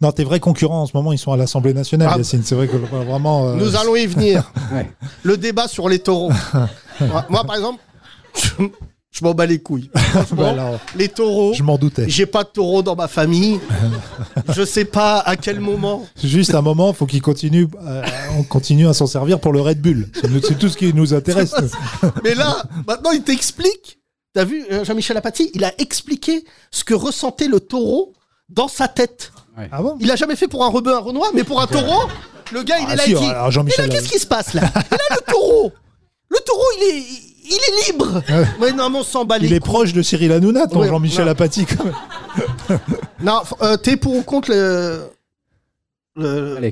Speaker 4: Non, tes vrais concurrents en ce moment, ils sont à l'Assemblée nationale,
Speaker 3: Ah.
Speaker 4: Yacine. C'est vrai que vraiment. euh,
Speaker 3: nous allons y venir.
Speaker 6: Ouais.
Speaker 3: Le débat sur les taureaux. [laughs] moi, moi, par exemple, je, m'en bats les couilles. [laughs]
Speaker 4: Bah, alors,
Speaker 3: les taureaux,
Speaker 4: je m'en doutais.
Speaker 3: j'ai pas de taureau dans ma famille. je sais pas à quel moment.
Speaker 4: Juste un moment, faut qu'il continue, euh, on continue à s'en servir pour le Red Bull. C'est tout ce qui nous intéresse. [laughs]
Speaker 3: Mais là, maintenant, il t'explique. T'as vu, euh, Jean-Michel Apathy, il a expliqué ce que ressentait le taureau dans sa tête.
Speaker 4: Ah bon?
Speaker 3: Il a jamais fait pour un rebeu, un renois, mais pour un taureau, le gars, il
Speaker 4: Ah
Speaker 3: est là,
Speaker 4: si,
Speaker 3: il dit.
Speaker 4: alors
Speaker 3: Mais
Speaker 4: Jean-Michel.
Speaker 3: là, qu'est-ce qui se passe là? Et là, le taureau Le taureau, il est, il est libre Mais non, mais on s'en bat les
Speaker 4: Il est
Speaker 3: couilles.
Speaker 4: proche de Cyril Hanouna, ton
Speaker 3: Ouais,
Speaker 4: Jean-Michel
Speaker 3: non.
Speaker 4: Apathy. quand même. [laughs]
Speaker 3: Non, f- euh, t'es pour ou contre le,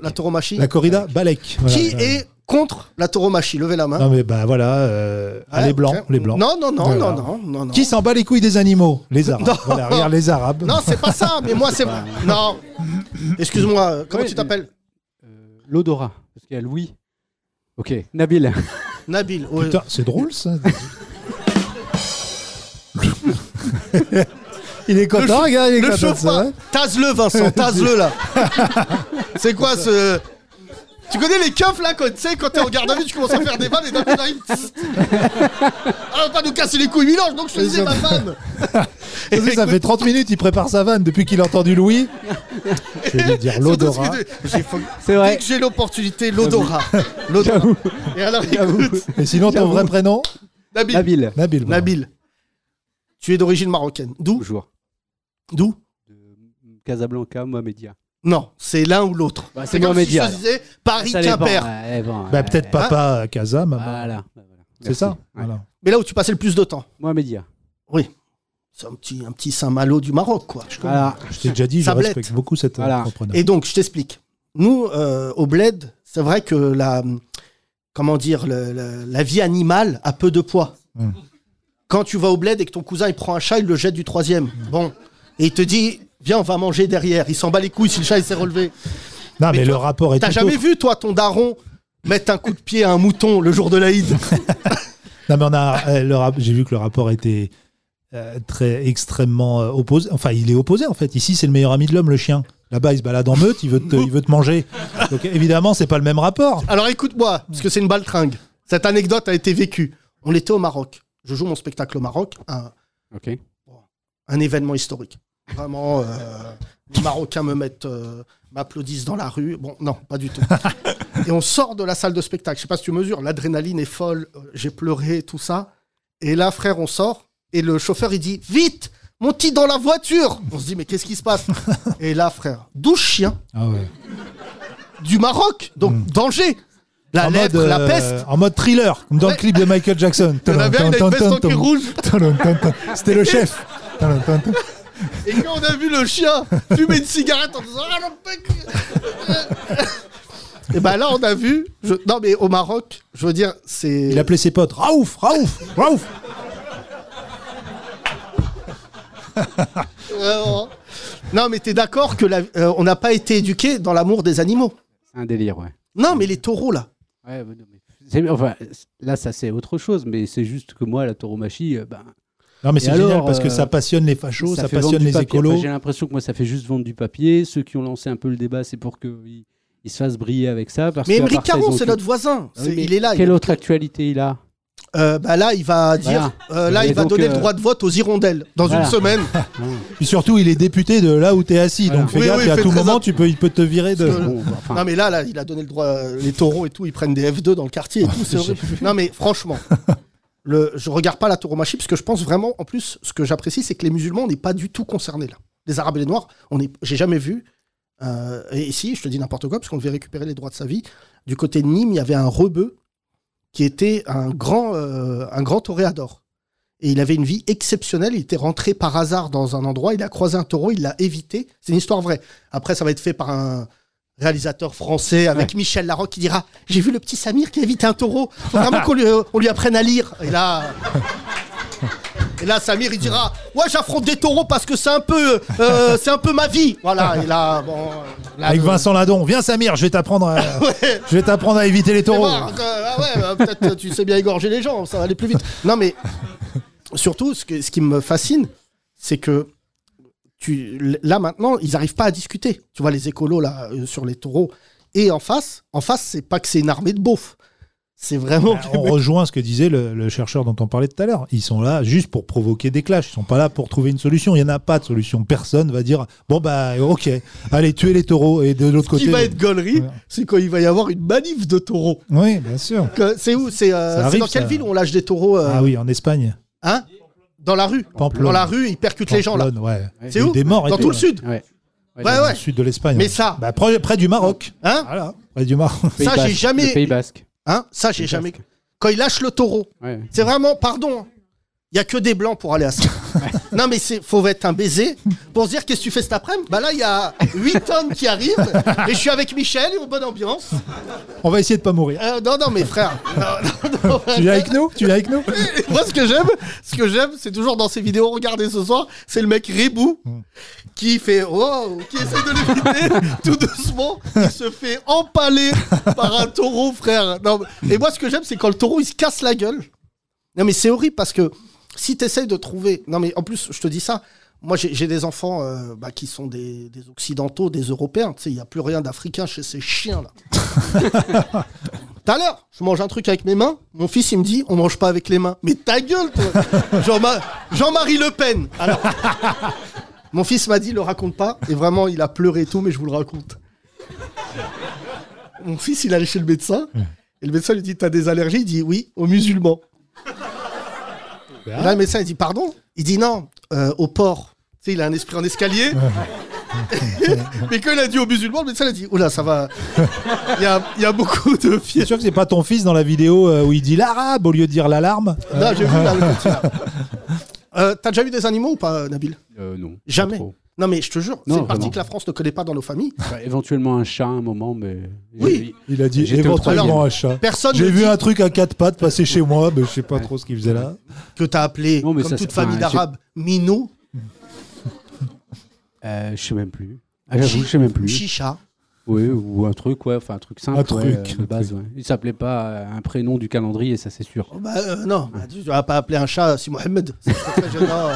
Speaker 3: la tauromachie?
Speaker 4: La corrida, Balek. Voilà,
Speaker 3: Qui est contre la tauromachie? Levez la main.
Speaker 4: Non mais bah voilà, euh, ah,
Speaker 3: Ouais,
Speaker 4: les blancs,
Speaker 3: ok.
Speaker 4: les blancs.
Speaker 3: Non, non, non,
Speaker 4: Voilà.
Speaker 3: non, non, non, non.
Speaker 4: Qui s'en bat les couilles des animaux? Les Arabes.
Speaker 3: Non.
Speaker 4: Voilà, regarde les Arabes.
Speaker 3: Non, c'est pas ça, mais moi, c'est. [laughs] Non. Excuse-moi, euh, comment
Speaker 6: Ouais,
Speaker 3: tu t'appelles?
Speaker 6: Euh, L'odorat. Parce qu'il y a Louis. Ok. Nabil.
Speaker 3: Nabil. ouais.
Speaker 4: Putain, c'est drôle ça. [laughs] il est content, gars, il est
Speaker 3: Le
Speaker 4: content, vrai
Speaker 3: Tase-le, Vincent, tase-le là. [laughs] c'est quoi ce. Tu connais les keufs là, quand tu sais, quand t'es en garde à vue, tu commences à faire des vannes et d'un coup t'arrives. Ah, va pas nous casser les couilles, Milange, donc je te disais ma femme. [laughs] Et
Speaker 4: ça
Speaker 3: écoute,
Speaker 4: fait 30 minutes, il prépare sa vanne depuis qu'il a entendu Louis. Je vais lui dire
Speaker 3: surtout
Speaker 4: l'odorat.
Speaker 3: ce que- j'ai- faut-
Speaker 6: C'est
Speaker 3: Dès
Speaker 6: vrai.
Speaker 3: que j'ai l'opportunité, l'odorat. L'odorat.
Speaker 6: J'avoue.
Speaker 3: Et alors, écoute,
Speaker 4: Et sinon, ton
Speaker 6: J'avoue.
Speaker 4: vrai prénom
Speaker 3: Nabil.
Speaker 6: Nabil.
Speaker 4: Nabil. voilà.
Speaker 3: Nabil. Tu es d'origine marocaine. D'où
Speaker 6: Toujours.
Speaker 3: D'où
Speaker 6: Casablanca, Mohamedia.
Speaker 3: Non, c'est l'un ou l'autre.
Speaker 6: Bah,
Speaker 3: c'est comme si je disais Paris
Speaker 6: Ça dépend.
Speaker 3: Quimper.
Speaker 6: Ouais, bon,
Speaker 4: Bah,
Speaker 6: ouais.
Speaker 4: peut-être papa à Casa, maman.
Speaker 6: Voilà.
Speaker 4: C'est ça
Speaker 6: Ouais.
Speaker 4: voilà.
Speaker 3: Mais là où tu passais le plus de temps.
Speaker 6: Mohamedia.
Speaker 3: C'est un petit, un petit Saint-Malo du Maroc, quoi. Je connais.
Speaker 6: Voilà.
Speaker 4: Je t'ai déjà dit, je
Speaker 3: Tablette.
Speaker 4: respecte beaucoup cet
Speaker 6: Voilà.
Speaker 4: entrepreneur.
Speaker 3: Et donc, je t'explique. Nous, euh, au bled, c'est vrai que la, comment dire, le- le- la vie animale a peu de poids.
Speaker 4: Mm.
Speaker 3: Quand tu vas au bled et que ton cousin il prend un chat, il le jette du troisième. Bon, et il te dit, viens, on va manger derrière. Il s'en bat les couilles si le chat il s'est relevé.
Speaker 4: Non, mais,
Speaker 3: Mais
Speaker 4: le rapport est
Speaker 3: T'as jamais
Speaker 4: autre.
Speaker 3: vu toi ton daron mettre un coup de pied à un mouton le jour de l'Aïd [laughs]
Speaker 4: Non, mais on a, euh, le rap- j'ai vu que le rapport était euh, très extrêmement euh, opposé. Enfin, il est opposé en fait. Ici, c'est le meilleur ami de l'homme, le chien. Là-bas, il se balade en meute, il veut te, [laughs] il veut te manger. Donc évidemment, c'est pas le même rapport.
Speaker 3: Alors écoute-moi, parce que c'est une baltringue. Cette anecdote a été vécue. On était au Maroc. Je joue mon spectacle au Maroc, un,
Speaker 6: Ok.
Speaker 3: un événement historique. Vraiment, euh, les Marocains me mettent, euh, m'applaudissent dans la rue. Bon, non, pas du tout. [laughs] Et on sort de la salle de spectacle. Je sais pas si tu mesures, l'adrénaline est folle. euh, J'ai pleuré, tout ça. Et là, frère, on sort. Et le chauffeur, il dit Vite Monte dans la voiture On se dit Mais qu'est-ce qui se passe? [laughs] Et là, frère, 12 chiens
Speaker 4: Ah ouais.
Speaker 3: du Maroc. Donc, danger. La
Speaker 4: en,
Speaker 3: lèpre,
Speaker 4: mode,
Speaker 3: la peste.
Speaker 4: en mode thriller, comme dans
Speaker 3: Ouais.
Speaker 4: le clip de Michael Jackson. [laughs]
Speaker 3: Il y en avait une veste rouge.
Speaker 4: C'était le chef.
Speaker 3: Et quand on a vu le chien fumer une cigarette en disant Ah, [laughs] Et ben là, on a vu. je- Non, mais au Maroc, je veux dire, c'est.
Speaker 4: Il appelait ses potes Raouf, Raouf, Raouf. [laughs]
Speaker 3: Vraiment. Non, mais t'es d'accord que la- euh, on n'a pas été éduqué dans l'amour des animaux?
Speaker 6: C'est un délire, ouais.
Speaker 3: Non, mais les taureaux là.
Speaker 6: Ouais, ouais, non, mais c'est- enfin, là, ça c'est autre chose, mais c'est juste que moi, la tauromachie, euh, ben,
Speaker 4: Non, mais c'est génial parce que
Speaker 6: euh,
Speaker 4: ça passionne les fachos, ça, passionne les.
Speaker 6: Enfin,
Speaker 4: écolos.
Speaker 6: J'ai l'impression que moi, ça fait juste vendre du papier. Ceux qui ont lancé un peu le débat, c'est pour qu'ils ils se fassent briller avec ça. Parce
Speaker 3: Mais Émeric Caron, c'est
Speaker 6: que-
Speaker 3: notre voisin.
Speaker 6: Ah oui,
Speaker 3: il est là.
Speaker 6: Quelle
Speaker 3: il-
Speaker 6: autre actualité il a?
Speaker 3: Euh, bah là, il va dire,
Speaker 6: Voilà.
Speaker 3: euh, là,
Speaker 6: Et
Speaker 3: il va donner
Speaker 6: euh,
Speaker 3: le droit de vote aux hirondelles dans
Speaker 6: voilà.
Speaker 3: une semaine. [laughs]
Speaker 4: Puis surtout, il est député de là où t'es assis.
Speaker 6: Voilà.
Speaker 4: Donc fais
Speaker 3: Oui,
Speaker 4: gaffe,
Speaker 3: oui,
Speaker 4: à tout moment, tu peux, il peut te virer de.
Speaker 3: Parce que-
Speaker 6: Bon, bah, enfin,
Speaker 3: Non mais là, là, il a donné le droit. Les taureaux et tout, ils prennent des F2 dans le quartier et tout. [laughs] Non mais franchement, [laughs] le, je regarde pas la tauromachie parce que je pense vraiment, en plus, ce que j'apprécie, c'est que les musulmans, on n'est pas du tout concernés là. Les Arabes et les Noirs, on est, j'ai jamais vu. euh, et ici, je te dis n'importe quoi parce qu'on devait récupérer les droits de sa vie. Du côté de Nîmes, il y avait un rebeu qui était un grand, euh, un grand toréador. Et il avait une vie exceptionnelle. Il était rentré par hasard dans un endroit. Il a croisé un taureau. Il l'a évité. C'est une histoire vraie. Après, ça va être fait par un réalisateur français avec Michel Larocque qui dira J'ai vu le petit Samir qui a évité un taureau. Faut [laughs] vraiment qu'on lui, on lui apprenne à lire. Et là. Et là, Samir, il dira Ouais, j'affronte des taureaux parce que c'est un peu, euh, [laughs] c'est un peu ma vie. Voilà. Et là, bon. là,
Speaker 4: Avec Vincent Ladon. Viens, Samir, je vais t'apprendre à, [laughs]
Speaker 3: Ouais.
Speaker 4: je vais t'apprendre à éviter les taureaux.
Speaker 3: euh, ah ouais, euh, peut-être tu sais bien égorger les gens, ça va aller plus vite. Non, mais surtout, ce, que- ce qui me fascine, c'est que tu, là maintenant, ils n'arrivent pas à discuter. Tu vois, les écolos là euh, sur les taureaux. Et en face, en face, c'est pas que c'est une armée de beaufs. C'est vraiment.
Speaker 4: Bah, On rejoint ce que disait le, le chercheur dont on parlait tout à l'heure. Ils sont là juste pour provoquer des clashs. Ils sont pas là pour trouver une solution. Il y en a pas de solution. Personne va dire bon bah ok, allez tuer les taureaux et de l'autre
Speaker 3: Ce qui
Speaker 4: côté.
Speaker 3: va être gaulerie,
Speaker 4: Ouais.
Speaker 3: c'est quand il va y avoir une manif de taureaux.
Speaker 4: Oui, bien sûr.
Speaker 3: C'est où? C'est euh, dans quelle
Speaker 4: ça.
Speaker 3: ville où on lâche des taureaux euh,
Speaker 4: Ah oui, en Espagne.
Speaker 3: Hein? Dans la rue.
Speaker 4: Pamplonne.
Speaker 3: Dans la rue, ils percutent les gens là.
Speaker 4: Pamplonne, Ouais.
Speaker 3: C'est
Speaker 4: Il y a eu
Speaker 3: où
Speaker 4: Des morts. et
Speaker 3: Dans tout le sud.
Speaker 6: ouais.
Speaker 3: Ouais,
Speaker 4: Dans
Speaker 3: ouais.
Speaker 4: le sud de l'Espagne.
Speaker 3: Mais
Speaker 4: ouais.
Speaker 3: ça,
Speaker 4: Bah, près, près du Maroc.
Speaker 3: hein
Speaker 4: Voilà, près du Maroc.
Speaker 6: Pays
Speaker 3: Ça, j'ai
Speaker 6: Basque.
Speaker 3: jamais-
Speaker 6: Le Pays Basque.
Speaker 3: Hein Ça, j'ai jamais. Quand ils lâchent le taureau,
Speaker 6: Ouais.
Speaker 3: c'est vraiment, pardon, il y a que des blancs pour aller à ça. [laughs] [laughs] non, mais c'est faut être un baiser pour se dire qu'est-ce que tu fais cet après-midi? Bah là, il y a 8 [laughs] tonnes qui arrivent et je suis avec Michel, en bonne ambiance.
Speaker 4: On va essayer de pas mourir.
Speaker 3: Euh, non, non, mais frère. [laughs] non, non, non,
Speaker 4: Tu viens avec nous? Tu viens avec nous?
Speaker 3: Moi, ce que j'aime, ce que j'aime, c'est toujours dans ces vidéos, regardez ce soir, c'est le mec Ribou qui fait oh, qui essaie de l'éviter tout doucement, il se fait empaler par un taureau, frère. Non, et moi, ce que j'aime, c'est quand le taureau il se casse la gueule. Non, mais c'est horrible parce que si tu essayes de trouver, non, mais en plus, je te dis ça. Moi, j'ai des enfants euh, bah, qui sont des, des occidentaux, des européens. Tu sais, il n'y a plus rien d'africain chez ces chiens là. [laughs] Tout à l'heure, je mange un truc avec mes mains. Mon fils, il me dit, on mange pas avec les mains. Mais ta gueule, toi Jean-Ma- Jean-Marie Le Pen. Alors, [laughs] mon fils m'a dit, le raconte pas. Et vraiment, il a pleuré et tout, mais je vous le raconte. Mon fils, il allait chez le médecin. Et le médecin lui dit, t'as des allergies? Il dit, oui, aux musulmans. Et là, le médecin, il dit, pardon? Il dit, non, euh, au porc. Tu sais, il a un esprit en escalier. [laughs] mais quand il a dit aux musulmans, le médecin a dit, oula, ça va. Il y a, il y a beaucoup de
Speaker 4: C'est
Speaker 3: fièvre.
Speaker 4: sûr que c'est pas ton fils dans la vidéo euh, où il dit l'arabe au lieu de dire l'alarme?
Speaker 3: Non, j'ai vu là, le petit, là. Euh, T'as déjà eu des animaux ou pas, Nabil?
Speaker 6: Euh, non. pas
Speaker 3: Jamais.
Speaker 6: trop.
Speaker 3: Non, mais je te jure, c'est une partie que la France ne connaît pas dans nos familles.
Speaker 6: Bah, éventuellement un chat à un moment, mais.
Speaker 3: Oui.
Speaker 4: Il a dit éventuellement un chat.
Speaker 3: Personne
Speaker 4: J'ai vu
Speaker 3: dit
Speaker 4: un truc à quatre pattes passer chez moi, mais je sais pas trop ce qu'il faisait là.
Speaker 3: que t'as appelé,
Speaker 6: Non, mais
Speaker 3: comme
Speaker 6: ça,
Speaker 3: toute famille
Speaker 6: enfin,
Speaker 3: d'arabes, Minou,
Speaker 6: Euh, je sais même plus. Ah, J'avoue, je sais même plus.
Speaker 3: Chicha.
Speaker 6: Oui, ou un truc, ouais, enfin un truc simple.
Speaker 4: Un
Speaker 6: ouais,
Speaker 4: truc,
Speaker 6: euh, de
Speaker 4: un
Speaker 6: base, ouais. Il s'appelait pas euh, un prénom du calendrier, ça c'est sûr.
Speaker 3: Oh, bah, euh, non, bah, tu vas pas appeler un chat si Mohamed. Euh.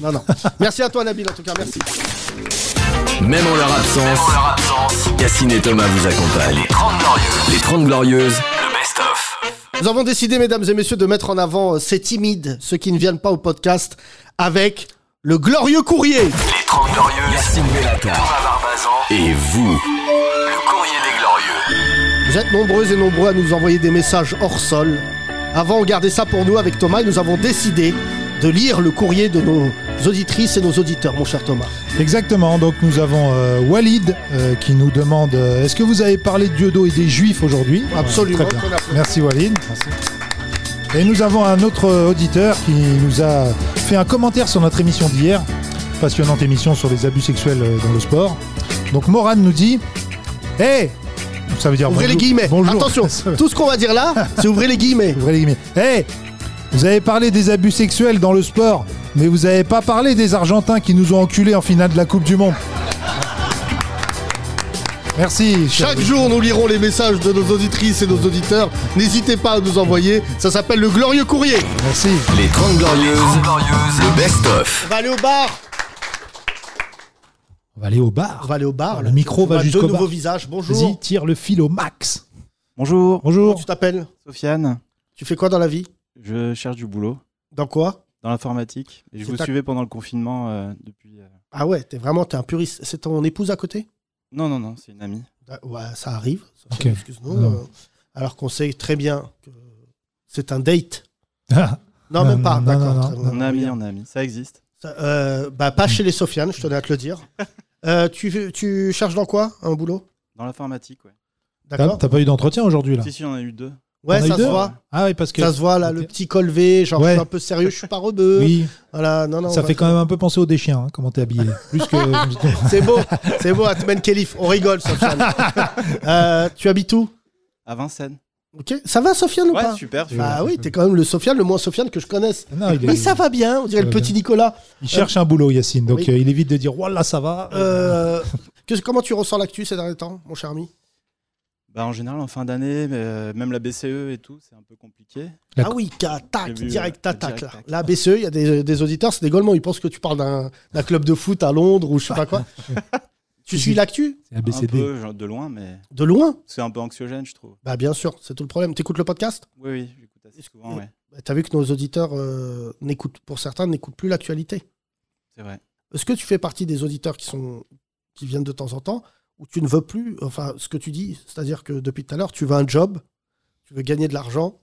Speaker 3: Non, non. Merci à toi, Nabil, en tout cas, merci.
Speaker 2: Même en leur absence, Cassine et Thomas vous accompagnent. Les 30 Glorieuses. Les 30 Glorieuses, le best-of.
Speaker 3: Nous avons décidé, mesdames et messieurs, de mettre en avant euh, ces timides, ceux qui ne viennent pas au podcast, avec le glorieux courrier.
Speaker 2: Les 30 Glorieuses, Yacine Bellatar, Thomas Barbazan et vous.
Speaker 3: Vous êtes nombreux et nombreux à nous envoyer des messages hors sol. Avant, on gardait ça pour nous avec Thomas et nous avons décidé de lire le courrier de nos auditrices et nos auditeurs, mon cher Thomas.
Speaker 4: Exactement, donc nous avons euh, Walid euh, qui nous demande euh, est-ce que vous avez parlé de Dieudo et des Juifs aujourd'hui?
Speaker 3: Absolument,
Speaker 4: Très bien. Merci Walid. Et nous avons un autre auditeur qui nous a fait un commentaire sur notre émission d'hier, passionnante émission sur les abus sexuels dans le sport. Donc Moran nous dit Hé Ça veut dire
Speaker 3: Ouvrez les guillemets.
Speaker 4: Bonjour.
Speaker 3: Attention, [laughs] tout ce qu'on va dire là, c'est ouvrez les guillemets.
Speaker 4: Ouvrez les guillemets. Hé Vous avez parlé des abus sexuels dans le sport, mais vous n'avez pas parlé des Argentins qui nous ont enculés en finale de la Coupe du Monde. Merci.
Speaker 3: Chaque jour, nous lirons les messages de nos auditrices et nos auditeurs. N'hésitez pas à nous envoyer. Ça s'appelle le glorieux courrier.
Speaker 4: Merci.
Speaker 2: Les 30 Glorieuses, le best-of.
Speaker 3: On va aller au bar.
Speaker 4: On va aller au bar.
Speaker 3: On va aller au bar.
Speaker 4: Le micro
Speaker 3: On
Speaker 4: va jusqu'au
Speaker 3: Deux
Speaker 4: bar.
Speaker 3: nouveaux visages. Bonjour.
Speaker 4: Vas-y, tire le fil au max.
Speaker 7: Bonjour,
Speaker 3: Comment
Speaker 4: Bonjour.
Speaker 3: tu t'appelles
Speaker 7: Sofiane.
Speaker 3: Tu fais quoi dans la vie
Speaker 7: Je cherche du boulot
Speaker 3: Dans quoi
Speaker 7: dans l'informatique. Et je vous
Speaker 3: ta-
Speaker 7: suivais pendant le confinement euh, depuis. euh,
Speaker 3: Ah ouais, t'es vraiment t'es un puriste. C'est ton épouse à côté
Speaker 7: Non, non, non, c'est une amie.
Speaker 3: Ah, Ouais, ça arrive.
Speaker 4: Ok.
Speaker 3: Excuse-nous.
Speaker 4: Non.
Speaker 3: euh, alors qu'on sait très bien que c'est un date. [laughs]
Speaker 4: Ah,
Speaker 3: Non,
Speaker 4: Non,
Speaker 3: même pas.
Speaker 4: non,
Speaker 3: D'accord.
Speaker 4: non,
Speaker 3: très
Speaker 4: non.
Speaker 3: bien.
Speaker 7: On est amis, on est amis. Ça existe.
Speaker 3: Euh, bah, pas chez les Sofiane, je tenais à te le dire. [laughs] Euh, tu, tu cherches dans quoi Un boulot?
Speaker 7: Dans l'informatique, ouais.
Speaker 4: T'as
Speaker 3: D'accord
Speaker 4: t'as pas eu d'entretien aujourd'hui là?
Speaker 7: Si, si, on a eu deux.
Speaker 3: Ouais,
Speaker 4: T'en as
Speaker 3: ça se
Speaker 4: deux?
Speaker 3: voit.
Speaker 4: Ah oui, parce que.
Speaker 3: Ça se voit là, le petit col V, genre
Speaker 4: Ouais.
Speaker 3: je suis un peu sérieux, je suis pas rebeu.
Speaker 4: Oui,
Speaker 3: Voilà, non, non.
Speaker 4: ça
Speaker 3: on
Speaker 4: fait quand même un peu penser au des chiens, hein, comment t'es habillé. [laughs] Plus que.
Speaker 3: C'est beau, c'est beau, Atman Kelif. On rigole, Sofiane. [laughs] Euh, tu habites où?
Speaker 7: À Vincennes.
Speaker 3: Ok, ça va, Sofiane ou
Speaker 7: Ouais,
Speaker 3: pas
Speaker 7: super.
Speaker 3: Bah oui, t'es quand même le Sofiane, le moins Sofiane que je connaisse.
Speaker 4: non, il, est-
Speaker 3: Oui, ça va bien, on dirait le petit
Speaker 4: bien.
Speaker 3: Nicolas.
Speaker 4: il cherche un boulot, Yacine, donc
Speaker 3: Oui.
Speaker 4: euh, il évite de dire Voilà, ça va.
Speaker 3: Euh, [laughs] que- comment tu ressens l'actu ces derniers temps, mon cher ami?
Speaker 7: Bah, en général, en fin d'année, mais, euh, même la BCE et tout, c'est un peu compliqué.
Speaker 4: La-
Speaker 3: Ah oui, tac,
Speaker 7: vu,
Speaker 3: direct attaque. Là. La BCE, il y a des, des auditeurs, c'est des Golemons. Ils pensent que tu parles d'un d'un club de foot à Londres ou je sais pas quoi. [laughs] tu suis l'actu
Speaker 4: C'est
Speaker 7: Un
Speaker 4: ABCD.
Speaker 7: peu genre, de loin, mais
Speaker 3: De loin
Speaker 7: c'est un peu anxiogène, je trouve.
Speaker 3: Bah bien sûr, c'est tout le problème. T'écoutes le podcast
Speaker 7: Oui, oui, j'écoute assez souvent, ouais.
Speaker 3: Bah, T'as vu que nos auditeurs euh, n'écoutent, pour certains, n'écoutent plus l'actualité.
Speaker 7: C'est vrai.
Speaker 3: Est-ce que tu fais partie des auditeurs qui sont qui viennent de temps en temps ou tu ne veux plus, enfin ce que tu dis, c'est-à-dire que depuis tout à l'heure, tu veux un job, tu veux gagner de l'argent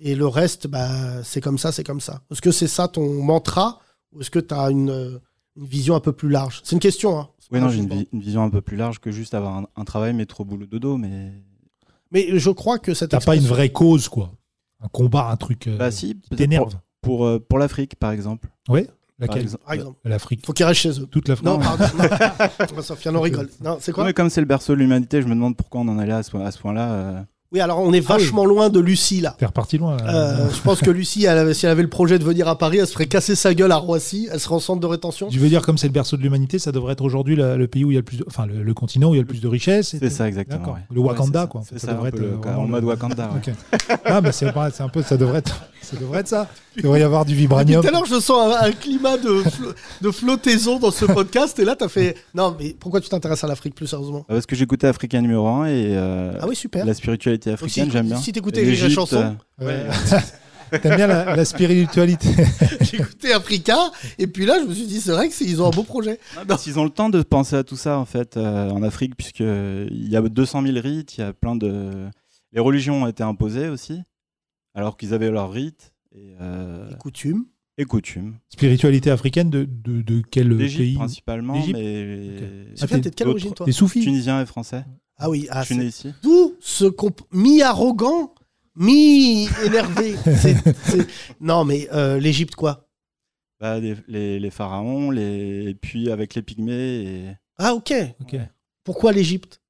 Speaker 3: et le reste, bah, c'est comme ça, c'est comme ça. Est-ce que c'est ça ton mantra ou est-ce que tu as une, euh, une vision un peu plus large? C'est une question. Hein.
Speaker 7: Oui, non, j'ai une, vi- une vision un peu plus large que juste avoir un, un travail, métro, boulot, dodo, mais.
Speaker 3: Mais je crois que cette
Speaker 4: T'as pas une
Speaker 3: expression-
Speaker 4: vraie cause, quoi. Un combat, un truc euh,
Speaker 7: Bah, si,
Speaker 4: qui t'énerve.
Speaker 7: pour, pour, euh, pour l'Afrique, par exemple. Par
Speaker 4: Laquelle.
Speaker 3: Par exemple,
Speaker 4: L'Afrique.
Speaker 3: faut qu'ils restent chez eux.
Speaker 4: Toute l'Afrique.
Speaker 3: Non, pardon. [laughs] non. Sofiane, on rigole. Non, c'est
Speaker 7: Non,
Speaker 3: quoi
Speaker 7: mais comme c'est le berceau de l'humanité, je me demande pourquoi on en est là à ce, à ce point-là.
Speaker 3: Oui, alors on est
Speaker 4: Ah oui.
Speaker 3: vachement loin de Lucie là.
Speaker 4: T'es reparti loin. là.
Speaker 3: Euh, je pense que Lucie, elle si elle avait le projet de venir à Paris, elle se ferait casser sa gueule à Roissy, elle serait en centre de rétention.
Speaker 4: Tu veux dire, comme c'est le berceau de l'humanité, ça devrait être aujourd'hui le pays où il y a le plus de... Enfin, le, le continent où il y a le plus de richesses. et
Speaker 7: C'est ça, exactement. Ouais.
Speaker 4: Le Wakanda,
Speaker 7: Ouais,
Speaker 4: quoi, en
Speaker 7: ça.
Speaker 4: ça
Speaker 7: ça,
Speaker 4: devrait
Speaker 7: un peu
Speaker 4: être,
Speaker 7: le-
Speaker 4: euh,
Speaker 7: en mode Wakanda. ouais.
Speaker 4: Ah, bah c'est un peu, ça devrait être, ça devrait être ça. Il devrait y avoir du
Speaker 3: Depuis
Speaker 4: vibranium.
Speaker 3: tout à l'heure, je sens un, un climat de, flo- de flottaison dans ce podcast, et là, t'as fait. Non, mais pourquoi tu t'intéresses à l'Afrique plus sérieusement?
Speaker 7: Parce que j'écoutais Africain numéro 1 et euh,
Speaker 3: Ah oui, super.
Speaker 7: la spiritualité africaine,
Speaker 3: si-
Speaker 7: j'aime bien.
Speaker 3: si t'écoutais les chansons.
Speaker 7: euh,
Speaker 4: Ouais. [laughs] T'aimes bien la, la spiritualité. [laughs]
Speaker 3: J'ai écouté Africa, et puis là, je me suis dit, c'est vrai qu'ils ont un beau projet.
Speaker 7: Ah, parce qu'ils ont le temps de penser à tout ça en fait euh, en Afrique puisque il y a 200 000 rites, il y a plein de les religions ont été imposées aussi alors qu'ils avaient leurs rites et, euh,
Speaker 3: Les coutumes.
Speaker 7: et coutumes.
Speaker 4: Spiritualité africaine de, de, de quel
Speaker 7: L'Égypte
Speaker 4: pays
Speaker 7: principalement,
Speaker 4: L'Égypte
Speaker 7: mais
Speaker 3: Sofiane,
Speaker 4: t'es-
Speaker 3: t'es de quelle
Speaker 7: d'autres-
Speaker 3: origine, toi
Speaker 4: Des soufis
Speaker 7: Tunisiens et Français.
Speaker 3: Ah oui, ah,
Speaker 7: je suis né
Speaker 3: c'est
Speaker 7: ici.
Speaker 3: tout ce comp- mi-arrogant, mi-énervé. [laughs] Non, mais euh, l'Égypte, quoi
Speaker 7: Bah, les, les- les pharaons, les... et puis avec les pygmées. Et...
Speaker 3: Ah, ok.
Speaker 4: Ok.
Speaker 3: Pourquoi l'Égypte?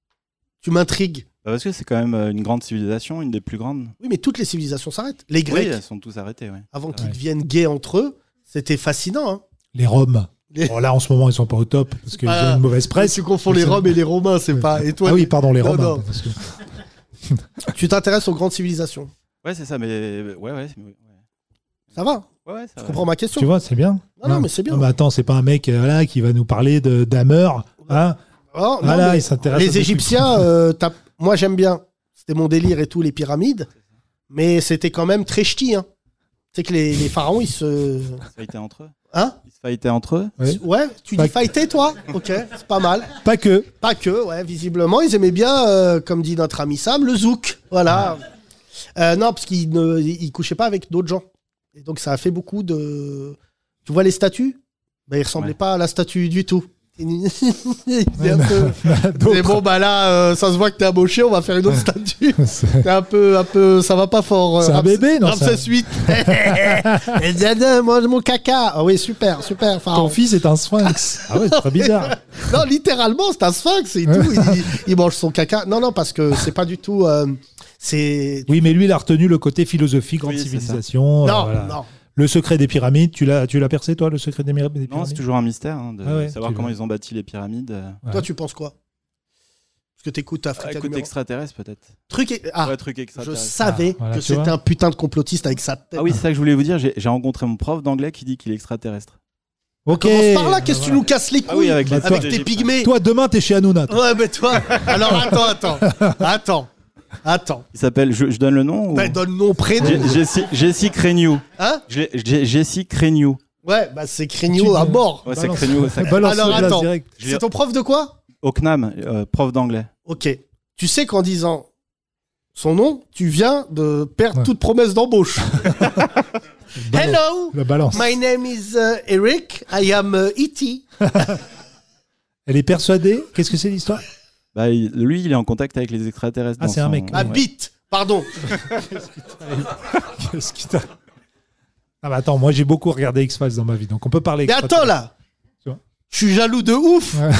Speaker 3: Tu m'intrigues.
Speaker 7: Bah, parce que c'est quand même euh, une grande civilisation, une des plus grandes.
Speaker 3: Oui, mais toutes les civilisations s'arrêtent. Les
Speaker 7: Oui,
Speaker 3: Grecs,
Speaker 7: elles sont tous arrêtées. Ouais.
Speaker 3: avant qu'ils deviennent gays entre eux, c'était fascinant. Hein.
Speaker 4: Les Roms.
Speaker 3: Les-
Speaker 4: Bon, là, en ce moment, ils sont pas au top parce qu'ils
Speaker 3: Ah,
Speaker 4: ont une mauvaise presse.
Speaker 3: tu confonds les Roms et les Romains, c'est pas. Et toi,
Speaker 4: ah oui, pardon, les
Speaker 3: Non,
Speaker 4: Romains.
Speaker 3: non.
Speaker 4: parce que- [laughs]
Speaker 3: tu t'intéresses aux grandes civilisations.
Speaker 7: Ouais, c'est ça, mais ouais, ouais. c'est- ouais.
Speaker 3: Ça va
Speaker 7: Ouais, ouais, ça
Speaker 3: Tu
Speaker 7: va.
Speaker 3: comprends ma question
Speaker 4: Tu vois, c'est bien.
Speaker 3: Non, non, mais c'est bien.
Speaker 4: Non, mais attends, c'est pas un mec euh, voilà, qui va nous parler de d'Hammer. Hein
Speaker 3: Oh, non,
Speaker 4: voilà,
Speaker 3: mais
Speaker 4: il s'intéresse à
Speaker 3: les Égyptiens, euh, [laughs] t'as- moi j'aime bien. C'était mon délire et tout, les pyramides. Mais c'était quand même très ch'ti. Hein. Tu sais que les, les pharaons, ils se.
Speaker 7: Ils se fightaient entre eux.
Speaker 3: Hein?
Speaker 7: Ils se fightaient entre eux.
Speaker 4: Ouais.
Speaker 3: Ouais, tu
Speaker 4: Pas
Speaker 3: dis
Speaker 4: que-
Speaker 3: fighter, toi? Ok, c'est pas mal.
Speaker 4: Pas que.
Speaker 3: Pas que, ouais, visiblement, ils aimaient bien, euh, comme dit notre ami Sam, le zouk. Voilà. Euh, non, parce qu'ils ne ils couchaient pas avec d'autres gens. Et donc, ça a fait beaucoup de. Tu vois les statues? Ben, Ils ressemblaient
Speaker 7: Ouais.
Speaker 3: pas à la statue du tout. C'est bon, bah là, euh, ça se voit que t'es amoché, on va faire une autre [laughs] statue.
Speaker 4: C'est
Speaker 3: T'es un peu, un peu, ça va pas fort. euh,
Speaker 4: c'est un bébé, non ça-
Speaker 3: 8. [laughs] [laughs] Et Dada, mange mon caca. Ah oui, super, super.
Speaker 4: Ton fils est un sphinx. Ah ouais, c'est très bizarre.
Speaker 3: Non, littéralement, c'est un sphinx et tout. Il, il mange son caca. Non, non, parce que c'est pas du tout. euh, c'est.
Speaker 4: Oui, mais lui, il a retenu le côté philosophique, grande
Speaker 7: Oui,
Speaker 4: civilisation. euh,
Speaker 3: Non,
Speaker 4: voilà.
Speaker 3: non.
Speaker 4: Le secret des pyramides, tu l'as, tu l'as percé, toi, le secret des, myra- des
Speaker 7: Non,
Speaker 4: pyramides?
Speaker 7: c'est toujours un mystère hein, de
Speaker 4: Ah ouais,
Speaker 7: savoir comment ils ont bâti les pyramides. euh.
Speaker 4: Ouais.
Speaker 3: Toi, tu penses quoi? Parce que t'écoutes
Speaker 7: Ah,
Speaker 3: Africa
Speaker 7: écoute,
Speaker 3: numéro-
Speaker 7: extraterrestre peut-être.
Speaker 3: Truc. et- Ah,
Speaker 7: ouais, truc
Speaker 3: je
Speaker 7: extraterrestre.
Speaker 3: savais
Speaker 4: Ah, voilà,
Speaker 3: que c'était un putain de complotiste avec sa tête.
Speaker 7: Ah oui, c'est ça que je voulais vous dire. J'ai rencontré mon prof d'anglais qui dit qu'il est extraterrestre.
Speaker 4: Ok.
Speaker 3: Commence par là, qu'est-ce que tu
Speaker 4: Voilà.
Speaker 3: nous casses les couilles
Speaker 7: Ah oui, avec les
Speaker 3: avec tes pygmées.
Speaker 4: Toi, demain, t'es chez Hanouna. toi.
Speaker 3: Ouais, mais toi. Alors attends, attends, [laughs] attends. Attends.
Speaker 7: Il s'appelle, je, je donne le nom ou...
Speaker 3: Bah, donne nom, prénom.
Speaker 7: Je- Jessie- Jessie Cragnew.
Speaker 3: Hein?
Speaker 7: Je- je- Jessie Cragnew.
Speaker 3: Ouais, bah c'est Crigno à mort.
Speaker 7: Ouais, c'est. Cragnew. ça- [laughs]
Speaker 4: Balance
Speaker 3: Alors, attends. C'est ton prof de quoi?
Speaker 7: Au CNAM, euh, prof d'anglais.
Speaker 3: Ok. Tu sais qu'en disant son nom, tu viens de perdre
Speaker 4: Ouais.
Speaker 3: toute promesse d'embauche. [laughs] Hello,
Speaker 4: La balance.
Speaker 3: my name is uh, Eric. I am uh, E.T. [laughs]
Speaker 4: Elle est persuadée? Qu'est-ce que c'est l'histoire?
Speaker 7: Bah, il- lui, il est en contact avec les extraterrestres.
Speaker 4: Ah,
Speaker 7: dans
Speaker 4: c'est un
Speaker 7: son-
Speaker 4: mec.
Speaker 3: Ah,
Speaker 7: ouais.
Speaker 3: bite. Pardon. [laughs]
Speaker 4: Qu'est-ce qui t'a- Ah bah attends, moi j'ai beaucoup regardé X-Files dans ma vie, donc on peut parler.
Speaker 3: Mais attends là.
Speaker 4: Tu vois.
Speaker 3: Je suis jaloux de ouf.
Speaker 4: Ouais.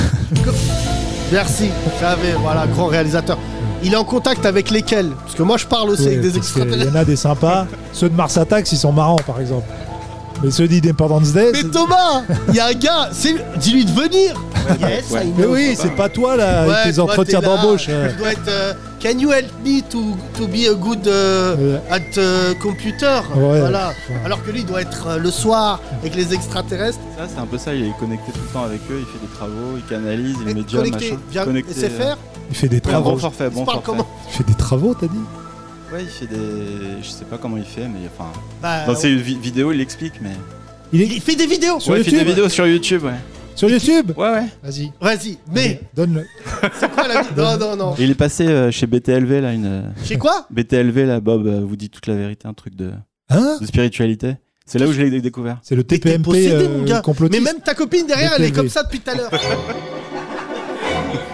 Speaker 4: [laughs]
Speaker 3: Merci. J'avais, voilà, grand réalisateur. Il est en contact avec lesquels? Parce que moi, je parle aussi avec des
Speaker 4: Il y
Speaker 3: extraterrestres.
Speaker 4: en a des sympas. [laughs] Ceux de Mars Attacks, ils sont marrants par exemple. Mais ceux d'Independence Day.
Speaker 3: Mais Thomas, il y a un gars, dis-lui de venir. Yes,
Speaker 7: ouais.
Speaker 3: I
Speaker 4: Mais oui, c'est pas toi là, avec tes entretiens d'embauche. euh.
Speaker 3: Tu dois être. euh, can you help me to, to be a good euh, at euh, computer?
Speaker 4: Ouais.
Speaker 3: Voilà. Alors que lui, il doit être euh, le soir avec les extraterrestres.
Speaker 7: Ça, c'est un peu ça. Il est connecté tout le temps avec eux. Il fait des travaux, il canalise, il met job,
Speaker 3: connecté.
Speaker 7: machin.
Speaker 3: Viens,
Speaker 7: Connecté,
Speaker 3: SFR.
Speaker 7: euh,
Speaker 4: Il fait des travaux.
Speaker 7: bon forfait, bon forfait.
Speaker 4: Il fait des travaux, t'as dit?
Speaker 7: Ouais, il fait des. Je sais pas comment il fait, mais enfin.
Speaker 3: Bah,
Speaker 7: Dans ses vi- vidéos, il explique, mais.
Speaker 4: Il est
Speaker 3: Il fait des vidéos.
Speaker 4: Sur
Speaker 7: ouais, il fait
Speaker 4: YouTube
Speaker 7: des vidéos sur YouTube, ouais.
Speaker 4: sur YouTube
Speaker 7: Ouais, ouais.
Speaker 4: Vas-y.
Speaker 3: Vas-y. Mais
Speaker 4: Donne-le. [laughs]
Speaker 3: c'est quoi la vie Non, non, non.
Speaker 7: Il est passé euh, chez BTLV, là, une.
Speaker 3: Chez quoi [laughs]
Speaker 7: BTLV, là, Bob euh, vous dit toute la vérité, un truc de,
Speaker 4: Hein
Speaker 7: de spiritualité. C'est là où je l'ai découvert.
Speaker 4: C'est le TPMP
Speaker 3: possédé,
Speaker 4: euh,
Speaker 3: mon gars. Mais même ta copine derrière, elle est comme ça depuis tout à l'heure.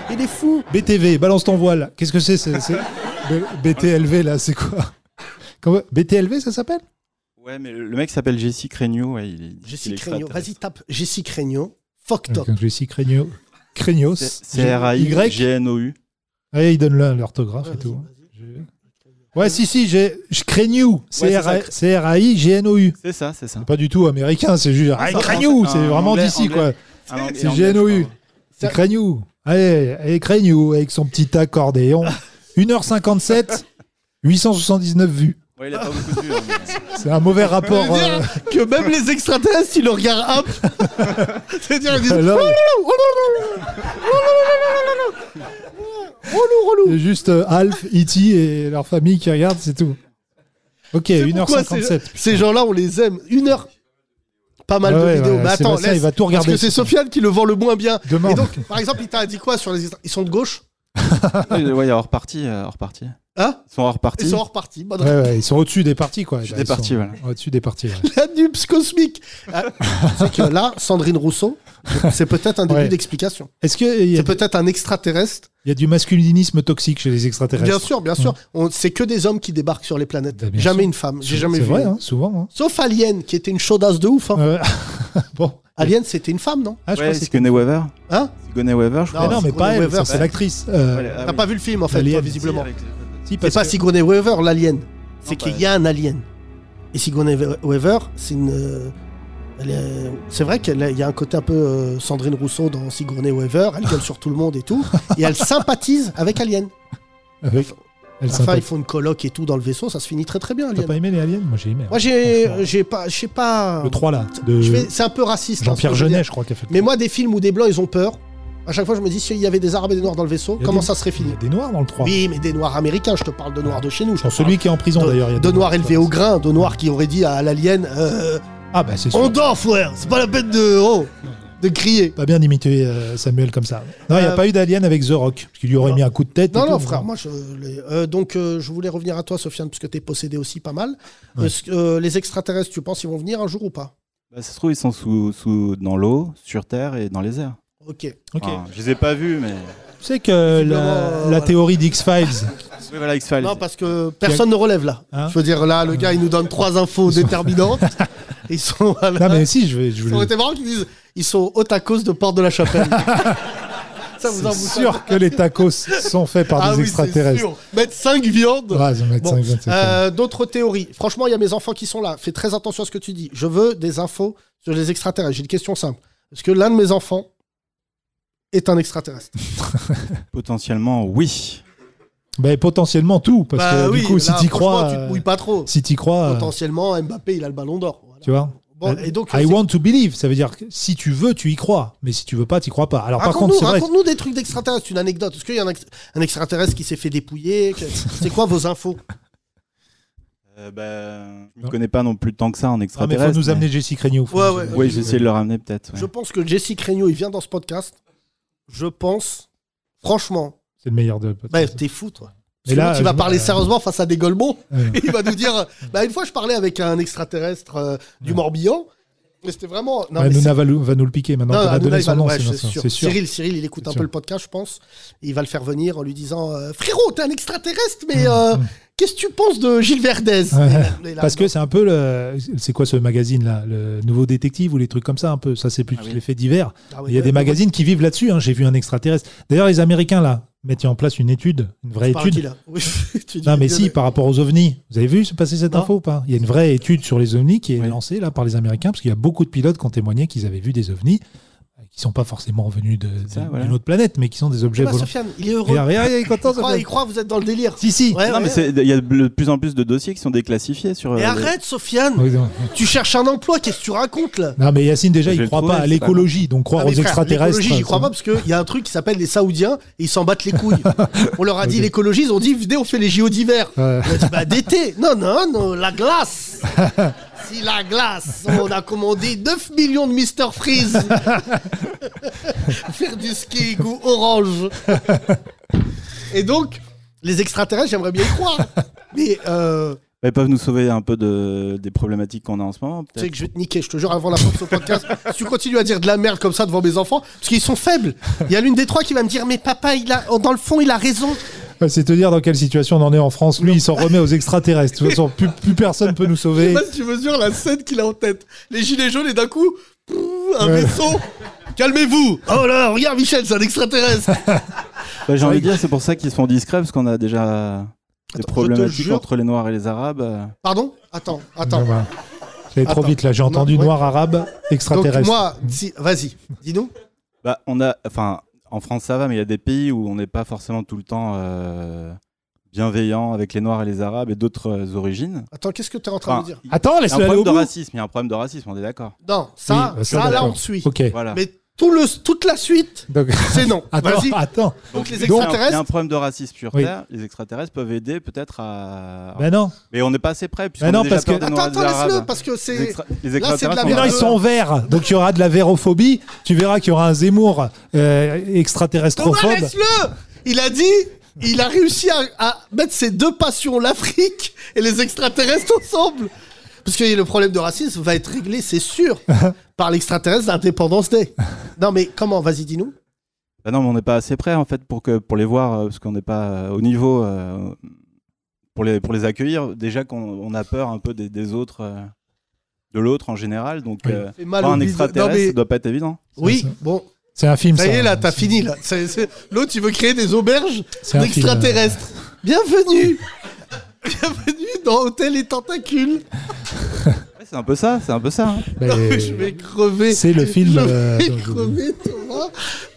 Speaker 3: Il est fou.
Speaker 4: BTV, balance ton voile. Qu'est-ce que c'est BTLV là, c'est quoi Comment- BTLV, ça s'appelle
Speaker 7: Ouais, mais le mec s'appelle Jesse Cragnew, ouais, il est. il
Speaker 3: Jessie
Speaker 7: est
Speaker 3: Cragno.
Speaker 7: extraterrestre.
Speaker 3: Vas-y, tape Jessie Cragno. Fuck top.
Speaker 4: Quand je suis Crégno. Crégnos.
Speaker 7: C'est C-R-A-I-G-N-O-U.
Speaker 4: Ouais, il donne le- l'orthographe et tout. Ouais, si, si, j'ai
Speaker 7: ça.
Speaker 4: C-R-A-I-G-N-O-U.
Speaker 7: C'est ça, c'est ça.
Speaker 4: C'est pas du tout américain, c'est juste ah, c'est vraiment d'ici quoi. C'est GNOU. C'est Cragnew. Allez, allez Cragnew avec son petit accordéon. [laughs] 1h57, 879 vues.
Speaker 7: Ouais, il a pas beaucoup de vues. hein, mais-
Speaker 4: C'est un mauvais rapport. Euh,
Speaker 3: que même les extraterrestres, ils le regardent hop. C'est-à-dire, ils disent
Speaker 4: alors,
Speaker 3: relou, relou.
Speaker 4: c'est juste euh, Alf, E.T. et leur famille qui regardent, c'est tout. Ok,
Speaker 3: C'est pourquoi
Speaker 4: 1h57.
Speaker 3: Ces, ces gens-là, on les aime. Une heure. Pas mal
Speaker 4: Ouais,
Speaker 3: de
Speaker 4: ouais,
Speaker 3: vidéos.
Speaker 4: ouais,
Speaker 3: Mais attends,
Speaker 4: Sébastien,
Speaker 3: laisse.
Speaker 4: il va tout
Speaker 3: Parce
Speaker 4: regarder.
Speaker 3: que c'est Sofiane qui le vend le moins bien.
Speaker 4: Demain.
Speaker 3: Et donc, par exemple, il t'a dit quoi sur les extra- Ils sont de gauche [laughs]
Speaker 7: Ouais, ouais, il est hors partie, euh, hors partie.
Speaker 3: Hein
Speaker 7: Ils sont hors partie.
Speaker 3: Ils sont hors partie. Bonne
Speaker 4: Ouais, ouais, ils sont au-dessus des parties, quoi. Là,
Speaker 7: des
Speaker 4: ils sont
Speaker 7: parties, voilà.
Speaker 4: Au-dessus des parties, ouais. [laughs]
Speaker 3: La nubs cosmique. Ah, c'est que là, Sandrine Rousseau, c'est peut-être un début
Speaker 4: Ouais.
Speaker 3: d'explication.
Speaker 4: Est-ce qu'il y,
Speaker 3: C'est
Speaker 4: a-
Speaker 3: peut-être un extraterrestre.
Speaker 4: il y a du masculinisme toxique chez les extraterrestres
Speaker 3: Bien sûr, bien sûr. On- C'est que des hommes qui débarquent sur les planètes.
Speaker 4: Bah, bien
Speaker 3: jamais
Speaker 4: sûr.
Speaker 3: une femme. J'ai jamais
Speaker 4: C'est
Speaker 3: vu.
Speaker 4: vrai, hein, souvent. hein.
Speaker 3: Sauf Alien, qui était une chaudasse de ouf. hein.
Speaker 4: Euh, [laughs] bon.
Speaker 3: Alien, c'était une femme, non?
Speaker 4: Ah, je crois que c'est-
Speaker 7: Sigourney Weaver.
Speaker 3: Hein?
Speaker 7: Sigourney Weaver, je
Speaker 3: Non,
Speaker 7: crois.
Speaker 4: Mais non, mais
Speaker 3: Sigourney
Speaker 4: pas elle,
Speaker 3: Weaver,
Speaker 4: ça, c'est
Speaker 3: ouais.
Speaker 4: l'actrice. Euh,
Speaker 7: Ouais, ah
Speaker 3: T'as
Speaker 7: oui.
Speaker 3: pas vu le film, en fait,
Speaker 4: Alien.
Speaker 3: toi, visiblement.
Speaker 7: Avec-
Speaker 4: si,
Speaker 3: C'est
Speaker 4: parce
Speaker 3: pas
Speaker 4: que-
Speaker 3: Sigourney Weaver, l'alien. C'est
Speaker 7: Non,
Speaker 3: qu'il y a un alien. Et Sigourney Weaver, c'est une. euh, elle est- C'est vrai qu'il y a un côté un peu euh, Sandrine Rousseau dans Sigourney Weaver. Elle gueule sur tout le monde et tout. Et elle [laughs] sympathise avec Alien.
Speaker 4: avec- Elle
Speaker 3: Enfin, ils font une colloque et tout dans le vaisseau. Ça se finit très très bien,
Speaker 4: T'as pas aimé les aliens? Moi j'ai aimé. hein.
Speaker 3: Moi, j'ai, pas, je sais pas.
Speaker 4: Le 3 là, de
Speaker 3: C'est un peu raciste. hein,
Speaker 4: Jean-Pierre
Speaker 3: je veux
Speaker 4: Jeunet, je crois, qui a fait.
Speaker 3: Mais moi, des films où des blancs ils ont peur. À chaque fois, je me dis s'il y avait des arabes et des noirs dans le vaisseau, comment
Speaker 4: des-
Speaker 3: ça serait
Speaker 4: Il
Speaker 3: fini
Speaker 4: y a des noirs dans le 3.
Speaker 3: Oui, mais des noirs américains. Je te parle de noirs de chez nous. Je
Speaker 4: celui qui est en prison d'ailleurs.
Speaker 3: de, de noirs élevés au grain, de noirs qui auraient dit à l'alien euh,
Speaker 4: Ah bah c'est sûr.
Speaker 3: On dort, frère C'est pas la peine de, oh, de crier.
Speaker 4: Pas bien d'imiter euh, Samuel comme ça. Non, il n'y a
Speaker 3: Euh,
Speaker 4: pas eu d'alien avec The Rock, parce qu'il lui aurait mis un coup de tête. et
Speaker 3: Non, non,
Speaker 4: tout.
Speaker 3: frère, moi, je. les- euh, donc, euh, je voulais revenir à toi, Sofiane, parce que t'es possédé aussi pas mal.
Speaker 4: Ouais.
Speaker 3: Est-ce que, euh, les extraterrestres, tu penses, ils vont venir un jour ou pas?
Speaker 7: Bah, ça se trouve, ils sont sous, sous, dans l'eau, sur Terre et dans les airs.
Speaker 3: Ok.
Speaker 4: Ok.
Speaker 7: Enfin, je les ai pas vus, mais.
Speaker 4: Tu sais que la,
Speaker 3: voilà.
Speaker 4: théorie d'X-Files, [laughs]
Speaker 7: Oui, voilà, X-Files.
Speaker 3: Non, parce que personne ne relève là.
Speaker 4: Hein
Speaker 3: je veux dire, là, le gars, il nous donne trois infos déterminantes. Ils sont. Voilà.
Speaker 4: non mais si, je vais, je
Speaker 3: Ça aurait été marrant qu'ils disent ils sont à cause de Porte de la Chapelle. [laughs] ça vous en vous
Speaker 4: c'est sûr que les tacos sont faits par
Speaker 3: Ah
Speaker 4: des
Speaker 3: oui,
Speaker 4: extraterrestres.
Speaker 3: sûr. Mettre 5 viandes.
Speaker 4: Ouais,
Speaker 3: Bon,
Speaker 4: 5, 27.
Speaker 3: Euh, D'autres théories. Franchement, il y a mes enfants qui sont là. Fais très attention à ce que tu dis. Je veux des infos sur les extraterrestres. J'ai une question simple. Est-ce que l'un de mes enfants est un extraterrestre [laughs]
Speaker 7: Potentiellement, oui.
Speaker 4: Ben, potentiellement tout, parce
Speaker 3: Bah
Speaker 4: que
Speaker 3: oui,
Speaker 4: du coup, si
Speaker 3: là,
Speaker 4: t'y
Speaker 3: franchement,
Speaker 4: crois,
Speaker 3: tu te mouilles pas trop.
Speaker 4: si t'y crois, euh,
Speaker 3: Potentiellement, Mbappé, il a le ballon d'or. Voilà.
Speaker 4: tu vois.
Speaker 3: Bon, et donc,
Speaker 4: Euh, I want to believe, ça veut dire que si tu veux, tu y crois, mais si tu veux pas, tu y crois pas. Alors par contre, c'est
Speaker 3: raconte-nous des trucs d'extraterrestres, une anecdote. Est-ce qu'il y a un, ex- un extraterrestre qui s'est fait dépouiller? C'est quoi vos infos? [laughs]
Speaker 7: Euh, bah, je ne connais pas non plus tant que ça en
Speaker 4: Ah, mais
Speaker 7: extraterrestre.
Speaker 4: faut nous amener Jessie Craignou. faut
Speaker 3: Ouais, ouais.
Speaker 7: Oui, j'ai essayé de le ramener peut-être. ouais.
Speaker 3: Je pense que Jesse Craigno, il vient dans ce podcast. Je pense, franchement,
Speaker 4: C'est le meilleur de.
Speaker 3: bah, t'es fou, toi. Parce que
Speaker 4: là,
Speaker 3: il va parler sérieusement face à des golemons. Et [laughs] il va nous dire. [laughs] Bah, une fois, je parlais avec un extraterrestre euh, du. Morbihan. Mais c'était vraiment. Non,
Speaker 4: Ouais,
Speaker 3: mais
Speaker 4: va, nous- va nous le piquer maintenant.
Speaker 3: Non, va-
Speaker 4: son nom,
Speaker 3: ouais,
Speaker 4: c'est sûr.
Speaker 3: Cyril, Cyril, il écoute un
Speaker 4: sûr.
Speaker 3: peu le podcast, je pense. Et il va le faire venir en lui disant euh, Frérot, t'es un extraterrestre, mais euh, qu'est-ce que tu penses de Gilles Verdez?
Speaker 4: Ouais.
Speaker 3: Et et
Speaker 4: Parce que c'est un peu le. C'est quoi ce magazine là? Le Nouveau Détective ou les trucs comme ça un peu Ça, c'est plus
Speaker 7: Ah oui.
Speaker 4: les faits divers.
Speaker 3: Ah
Speaker 4: Il y a des magazines qui vivent là-dessus. hein. J'ai vu un extraterrestre. D'ailleurs, les Américains là mettent en place une étude, une vraie étude.
Speaker 3: là Oui, [laughs]
Speaker 4: Non, mais si, par rapport aux ovnis. Vous avez vu se passer cette
Speaker 3: Non.
Speaker 4: info ou pas? Il y a une vraie étude sur les ovnis qui est
Speaker 7: Oui.
Speaker 4: lancée là par les Américains, parce qu'il y a beaucoup de pilotes qui ont témoigné qu'ils avaient vu des ovnis, qui sont pas forcément venus d'une
Speaker 7: voilà.
Speaker 4: autre planète, mais qui sont des objets
Speaker 3: Bah,
Speaker 4: volants.
Speaker 3: Sofiane, il est heureux.
Speaker 4: Il est content,
Speaker 3: Il croit, il croit vous êtes dans le délire.
Speaker 4: Si, si.
Speaker 3: Ouais,
Speaker 7: Non,
Speaker 3: ouais.
Speaker 7: mais il y a de plus en plus de dossiers qui sont déclassifiés sur.
Speaker 3: Mais
Speaker 7: euh,
Speaker 3: arrête, Sofiane. Tu cherches un emploi, qu'est-ce que tu racontes là?
Speaker 4: Non, mais Yacine, déjà,
Speaker 7: Je
Speaker 4: il croit
Speaker 7: trouver,
Speaker 4: pas à l'écologie, donc croire
Speaker 3: Ah,
Speaker 4: aux
Speaker 3: frère,
Speaker 4: extraterrestres.
Speaker 3: L'écologie, j'y crois pas parce qu'il y a un truc qui s'appelle les Saoudiens et ils s'en battent les couilles. [laughs] on leur a dit l'écologie, ils ont dit venez, on fait les JO d'hiver.
Speaker 4: Ouais.
Speaker 3: On a dit bah d'été. Non, non, non, la glace. [laughs] si la glace, on a commandé 9 millions de Mister Freeze. Faire du ski goût orange. et donc, les extraterrestres, j'aimerais bien y croire. Mais euh,
Speaker 7: bah, Ils peuvent nous sauver un peu de, des problématiques qu'on a en ce moment.
Speaker 3: tu sais que je vais te niquer, je te jure, avant la fin de ce podcast. si tu continues à dire de la merde comme ça devant mes enfants, parce qu'ils sont faibles. Il y a l'une des trois qui va me dire, mais papa, il a, dans le fond, il a raison.
Speaker 4: C'est te dire dans quelle situation on en est en France. Lui, il s'en remet aux extraterrestres. De toute façon, plus, plus personne peut nous
Speaker 3: Je sais
Speaker 4: sauver.
Speaker 3: pas si tu mesures la scène qu'il a en tête. Les gilets jaunes et d'un coup, un
Speaker 4: Ouais.
Speaker 3: vaisseau. Calmez-vous. Oh là, regarde Michel, c'est un extraterrestre. [laughs]
Speaker 7: Bah, J'ai envie de dire, c'est pour ça qu'ils sont discrets, parce qu'on a déjà des
Speaker 3: je te
Speaker 7: problématiques entre les Noirs et les Arabes.
Speaker 3: Pardon? Attends, attends.
Speaker 4: Voilà. J'allais trop
Speaker 3: Attends.
Speaker 4: vite là. J'ai entendu
Speaker 3: Non, ouais.
Speaker 4: noir arabe
Speaker 3: Donc
Speaker 4: extraterrestre.
Speaker 3: moi, si- vas-y, dis-nous.
Speaker 7: Bah, on a, enfin, en France ça va, mais il y a des pays où on n'est pas forcément tout le temps euh, bienveillant avec les Noirs et les Arabes et d'autres euh, origines.
Speaker 3: Attends, qu'est-ce que tu es en train
Speaker 7: Enfin,
Speaker 3: de dire
Speaker 7: il y
Speaker 4: Attends,
Speaker 7: a un problème de racisme. Il y a un problème de racisme, on est d'accord.
Speaker 3: Non, ça,
Speaker 4: Oui,
Speaker 3: ça, là, on te suit.
Speaker 4: Ok.
Speaker 7: Voilà.
Speaker 3: Mais tout le, toute la suite, [laughs] c'est non. [laughs]
Speaker 4: attends,
Speaker 3: Vas-y.
Speaker 4: attends.
Speaker 3: Donc les
Speaker 7: Il y a un- Il y a un
Speaker 3: extraterrestres,
Speaker 7: problème de racisme sur
Speaker 4: Oui.
Speaker 7: Terre. Les extraterrestres peuvent aider peut-être à.
Speaker 4: Ben non.
Speaker 7: Mais on n'est pas assez près. puisqu'on
Speaker 4: Ben non,
Speaker 7: a déjà
Speaker 4: parce
Speaker 7: peur
Speaker 4: que-
Speaker 7: des
Speaker 3: Attends,
Speaker 7: Noirs et
Speaker 3: attends, laisse-le,
Speaker 7: Arabes.
Speaker 3: parce que
Speaker 7: Les,
Speaker 3: c'est.
Speaker 7: extra- les
Speaker 3: là, c'est de la
Speaker 7: extraterrestres.
Speaker 4: Mais
Speaker 7: on
Speaker 4: non, ils sont verts. Donc il y aura de la vérophobie. Tu verras qu'il y aura un Zemmour euh,
Speaker 3: Thomas,
Speaker 4: extraterrestrophobe.
Speaker 3: laisse-le Il a dit, il a réussi à, à mettre ses deux passions, l'Afrique et les extraterrestres ensemble. Parce que le problème de racisme va être réglé, c'est sûr, [laughs] par l'extraterrestre d'Independence Day. Non mais comment Vas-y, dis-nous.
Speaker 7: Bah non, mais on n'est pas assez près en fait pour que pour les voir euh, parce qu'on n'est pas euh, au niveau euh, pour les pour les accueillir. Déjà qu'on on a peur un peu des, des autres euh, de l'autre en général. Donc
Speaker 4: Oui.
Speaker 7: euh,
Speaker 3: Fait mal
Speaker 7: un extraterrestre,
Speaker 3: Non, mais-
Speaker 7: ça doit pas être évident.
Speaker 3: Oui,
Speaker 4: ça.
Speaker 3: bon,
Speaker 4: C'est un film.
Speaker 3: ça y est, là, t'as fini, là. L'autre, il veut créer des auberges d'extraterrestres. Bienvenue [laughs] Bienvenue dans Hôtel et Tentacules.
Speaker 7: Ouais, c'est un peu ça, c'est un peu ça. hein.
Speaker 4: Mais
Speaker 3: Non, mais [laughs] je vais crever.
Speaker 4: C'est le film.
Speaker 3: Je
Speaker 4: euh,
Speaker 3: vais crever, Thomas.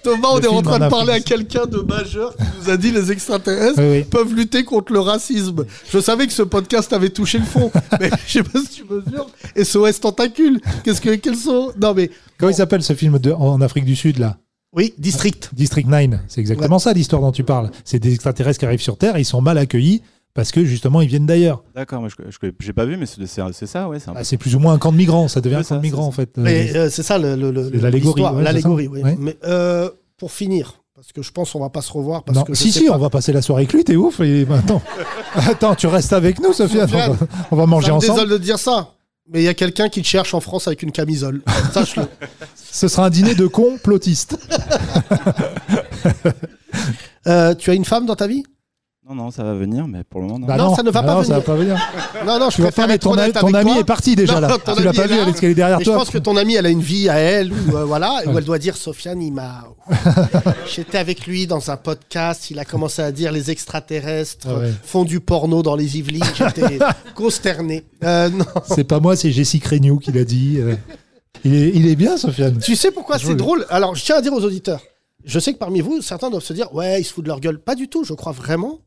Speaker 3: Thomas, on
Speaker 4: Le
Speaker 3: est en
Speaker 4: film
Speaker 3: train
Speaker 4: en
Speaker 3: de parler à
Speaker 4: Afrique.
Speaker 3: quelqu'un de majeur qui nous a dit les extraterrestres
Speaker 4: Oui, oui.
Speaker 3: peuvent lutter contre le racisme. Je savais que ce podcast avait touché le fond, [laughs] mais je sais pas si tu mesures. SOS Tentacule, qu'est-ce que quels sont Non mais
Speaker 4: Comment il s'appelle ce film de, en Afrique du Sud là?
Speaker 3: Oui, District.
Speaker 4: District 9. C'est exactement ça l'histoire dont tu parles. C'est des extraterrestres qui arrivent sur Terre. Ils sont mal accueillis parce que justement ils viennent d'ailleurs.
Speaker 7: D'accord, moi je j'ai pas vu, mais c'est ça, ouais. c'est un peu-
Speaker 4: Bah, c'est plus ou moins un camp de migrants. Ça devient un camp
Speaker 7: ça,
Speaker 4: de migrants en fait.
Speaker 3: Mais
Speaker 4: Euh,
Speaker 3: euh, c'est ça le- le-
Speaker 4: l'allégorie, ouais,
Speaker 3: l'allégorie. oui. Mais euh, pour finir, parce que je pense on va pas se revoir parce
Speaker 4: non.
Speaker 3: que je
Speaker 4: si si,
Speaker 3: pas.
Speaker 4: on va passer la soirée avec lui. T'es ouf. Et... bah, attends, [laughs] attends, tu restes avec nous, Sofiane. On va, on va manger
Speaker 3: Ça me
Speaker 4: ensemble.
Speaker 3: désole de dire ça. Mais il y a quelqu'un qui te cherche en France avec une camisole. [laughs] Sache-le.
Speaker 4: Ce sera un dîner de complotistes. [laughs]
Speaker 3: Euh, tu as une femme dans ta vie?
Speaker 7: Non, non, ça va venir, mais pour le moment, non.
Speaker 4: Bah
Speaker 3: Non, ça ne va
Speaker 4: Bah
Speaker 3: pas
Speaker 4: non, ça va
Speaker 3: venir.
Speaker 4: pas venir.
Speaker 3: Non, non, je
Speaker 4: Tu vas
Speaker 3: préfère
Speaker 4: pas, mais
Speaker 3: être
Speaker 4: ton,
Speaker 3: honnête
Speaker 4: ton
Speaker 3: avec
Speaker 4: ami
Speaker 3: toi.
Speaker 4: est parti déjà
Speaker 3: Non,
Speaker 4: là.
Speaker 3: ton
Speaker 4: Tu l'as
Speaker 3: ami
Speaker 4: pas
Speaker 3: est
Speaker 4: vu,
Speaker 3: là.
Speaker 4: elle est qu'elle est derrière
Speaker 3: Mais je
Speaker 4: toi.
Speaker 3: pense que ton amie, elle a une vie à elle, ou euh, voilà, où elle doit dire Sofiane, il m'a. [laughs] J'étais avec lui dans un podcast, il a commencé à dire les extraterrestres
Speaker 4: Ah ouais.
Speaker 3: font du porno dans les Yvelines. J'étais [laughs] consterné. Euh, non.
Speaker 4: C'est pas moi, c'est Jessie Craignou qui l'a dit. euh. Il est, il est bien, Sofiane.
Speaker 3: Tu sais pourquoi c'est drôle? Alors, je tiens à dire aux auditeurs, je sais que parmi vous, certains doivent se dire Ouais, ils se foutent de leur gueule. Pas du tout, je crois vraiment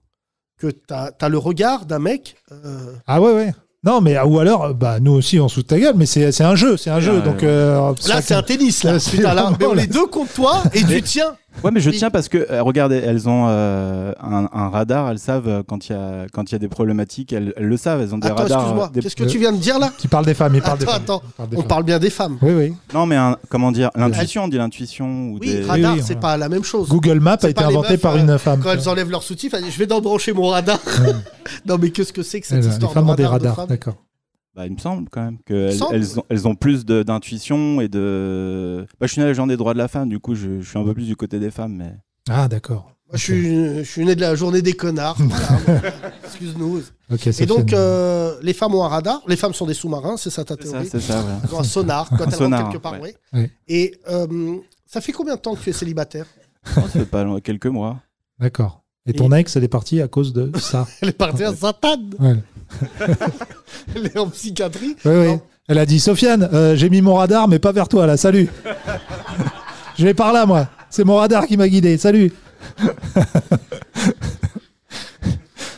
Speaker 3: que tu as, le regard d'un mec. euh,
Speaker 4: Ah ouais, ouais. Non, mais ou alors, bah nous aussi on se fout de ta gueule, mais c'est c'est un jeu, c'est un jeu.
Speaker 7: Ouais,
Speaker 4: donc
Speaker 7: ouais.
Speaker 4: euh,
Speaker 3: Là, c'est un tennis, là. [laughs] Putain, là, mais on est deux contre toi et tu tiens.
Speaker 7: Ouais, mais je tiens parce que, euh, regardez, elles ont euh, un, un radar, elles savent euh, quand il y a, quand il y a des problématiques, elles, elles le savent, elles ont des
Speaker 3: Attends,
Speaker 7: radars.
Speaker 3: excuse-moi.
Speaker 7: des-
Speaker 3: Qu'est-ce que tu viens de dire là
Speaker 4: Il parle des femmes, il parle des
Speaker 3: Attends,
Speaker 4: femmes.
Speaker 3: attends.
Speaker 4: Il parle des
Speaker 3: On
Speaker 4: femmes.
Speaker 3: parle bien des femmes.
Speaker 4: Oui, oui.
Speaker 7: Non, mais un, comment dire, l'intuition, on dit l'intuition. ou
Speaker 3: Oui,
Speaker 7: des...
Speaker 3: radar,
Speaker 4: oui,
Speaker 3: c'est
Speaker 4: voilà.
Speaker 3: pas la même chose.
Speaker 4: Google Maps a été inventé
Speaker 3: meufs,
Speaker 4: par
Speaker 3: euh,
Speaker 4: une femme.
Speaker 3: Quand elles enlèvent leur soutif, elles disent Je vais d'embrancher mon radar. [laughs] non, mais qu'est-ce que c'est que cette
Speaker 4: Elles-
Speaker 3: histoire
Speaker 4: les femmes
Speaker 3: de
Speaker 4: ont des
Speaker 3: radar de
Speaker 4: radars, d'accord.
Speaker 7: Bah, il me semble quand même qu'elles elles ont, elles ont plus d'intuition et de. Bah, je suis né à la journée des droits de la femme, du coup, je, je suis un peu plus du côté des femmes, mais.
Speaker 4: Ah, d'accord.
Speaker 3: Moi, je, suis, je suis né de la journée des connards. [laughs] Voilà. Excuse-nous. Et
Speaker 4: c'est
Speaker 3: donc, euh, les femmes ont un radar. Les femmes sont des sous-marins, c'est ça ta
Speaker 7: ça,
Speaker 3: théorie
Speaker 7: c'est ça.
Speaker 3: Elles ont un sonar [laughs] quand elles
Speaker 7: sonar,
Speaker 3: rentrent quelque part.
Speaker 7: ouais.
Speaker 3: oui.
Speaker 4: Ouais.
Speaker 3: Et euh, ça fait combien de temps que tu es célibataire?
Speaker 7: Oh, ça fait pas long- quelques mois.
Speaker 4: D'accord. Et ton ex, elle est partie à cause de [laughs] ça.
Speaker 3: Elle est partie à Satan.
Speaker 4: Ouais. [laughs]
Speaker 3: Elle est en psychiatrie.
Speaker 4: Oui, oui.
Speaker 3: Non.
Speaker 4: Elle a dit Sofiane, euh, j'ai mis mon radar, mais pas vers toi, là. Salut. [laughs] Je vais par là, moi. C'est mon radar qui m'a guidé. Salut.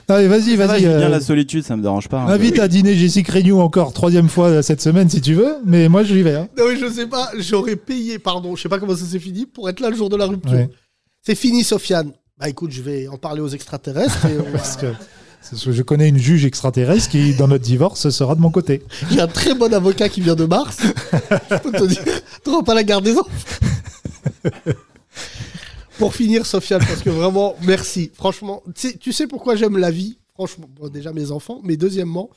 Speaker 4: non, mais vas-y,
Speaker 7: Ça va,
Speaker 4: vas-y.
Speaker 7: j'aime bien
Speaker 4: euh,
Speaker 7: la solitude, ça me dérange pas. hein.
Speaker 4: Invite à dîner Jessica Renew encore troisième fois euh, cette semaine si tu veux, mais moi j'y vais. hein.
Speaker 3: Non, mais je sais pas, j'aurais payé, pardon, je sais pas comment ça s'est fini, pour être là le jour de la rupture.
Speaker 4: Ouais.
Speaker 3: C'est fini, Sofiane. Bah écoute, je vais en parler aux extraterrestres. et on [laughs] va-
Speaker 4: Parce que je connais une juge extraterrestre qui, dans notre divorce, sera de mon côté.
Speaker 3: J'ai un très bon avocat qui vient de Mars. je peux te dire, pas la garde des enfants. Pour finir, Sofiane, parce que vraiment, merci. Franchement, tu sais, pourquoi j'aime la vie? Franchement, bon, déjà mes enfants, mais deuxièmement,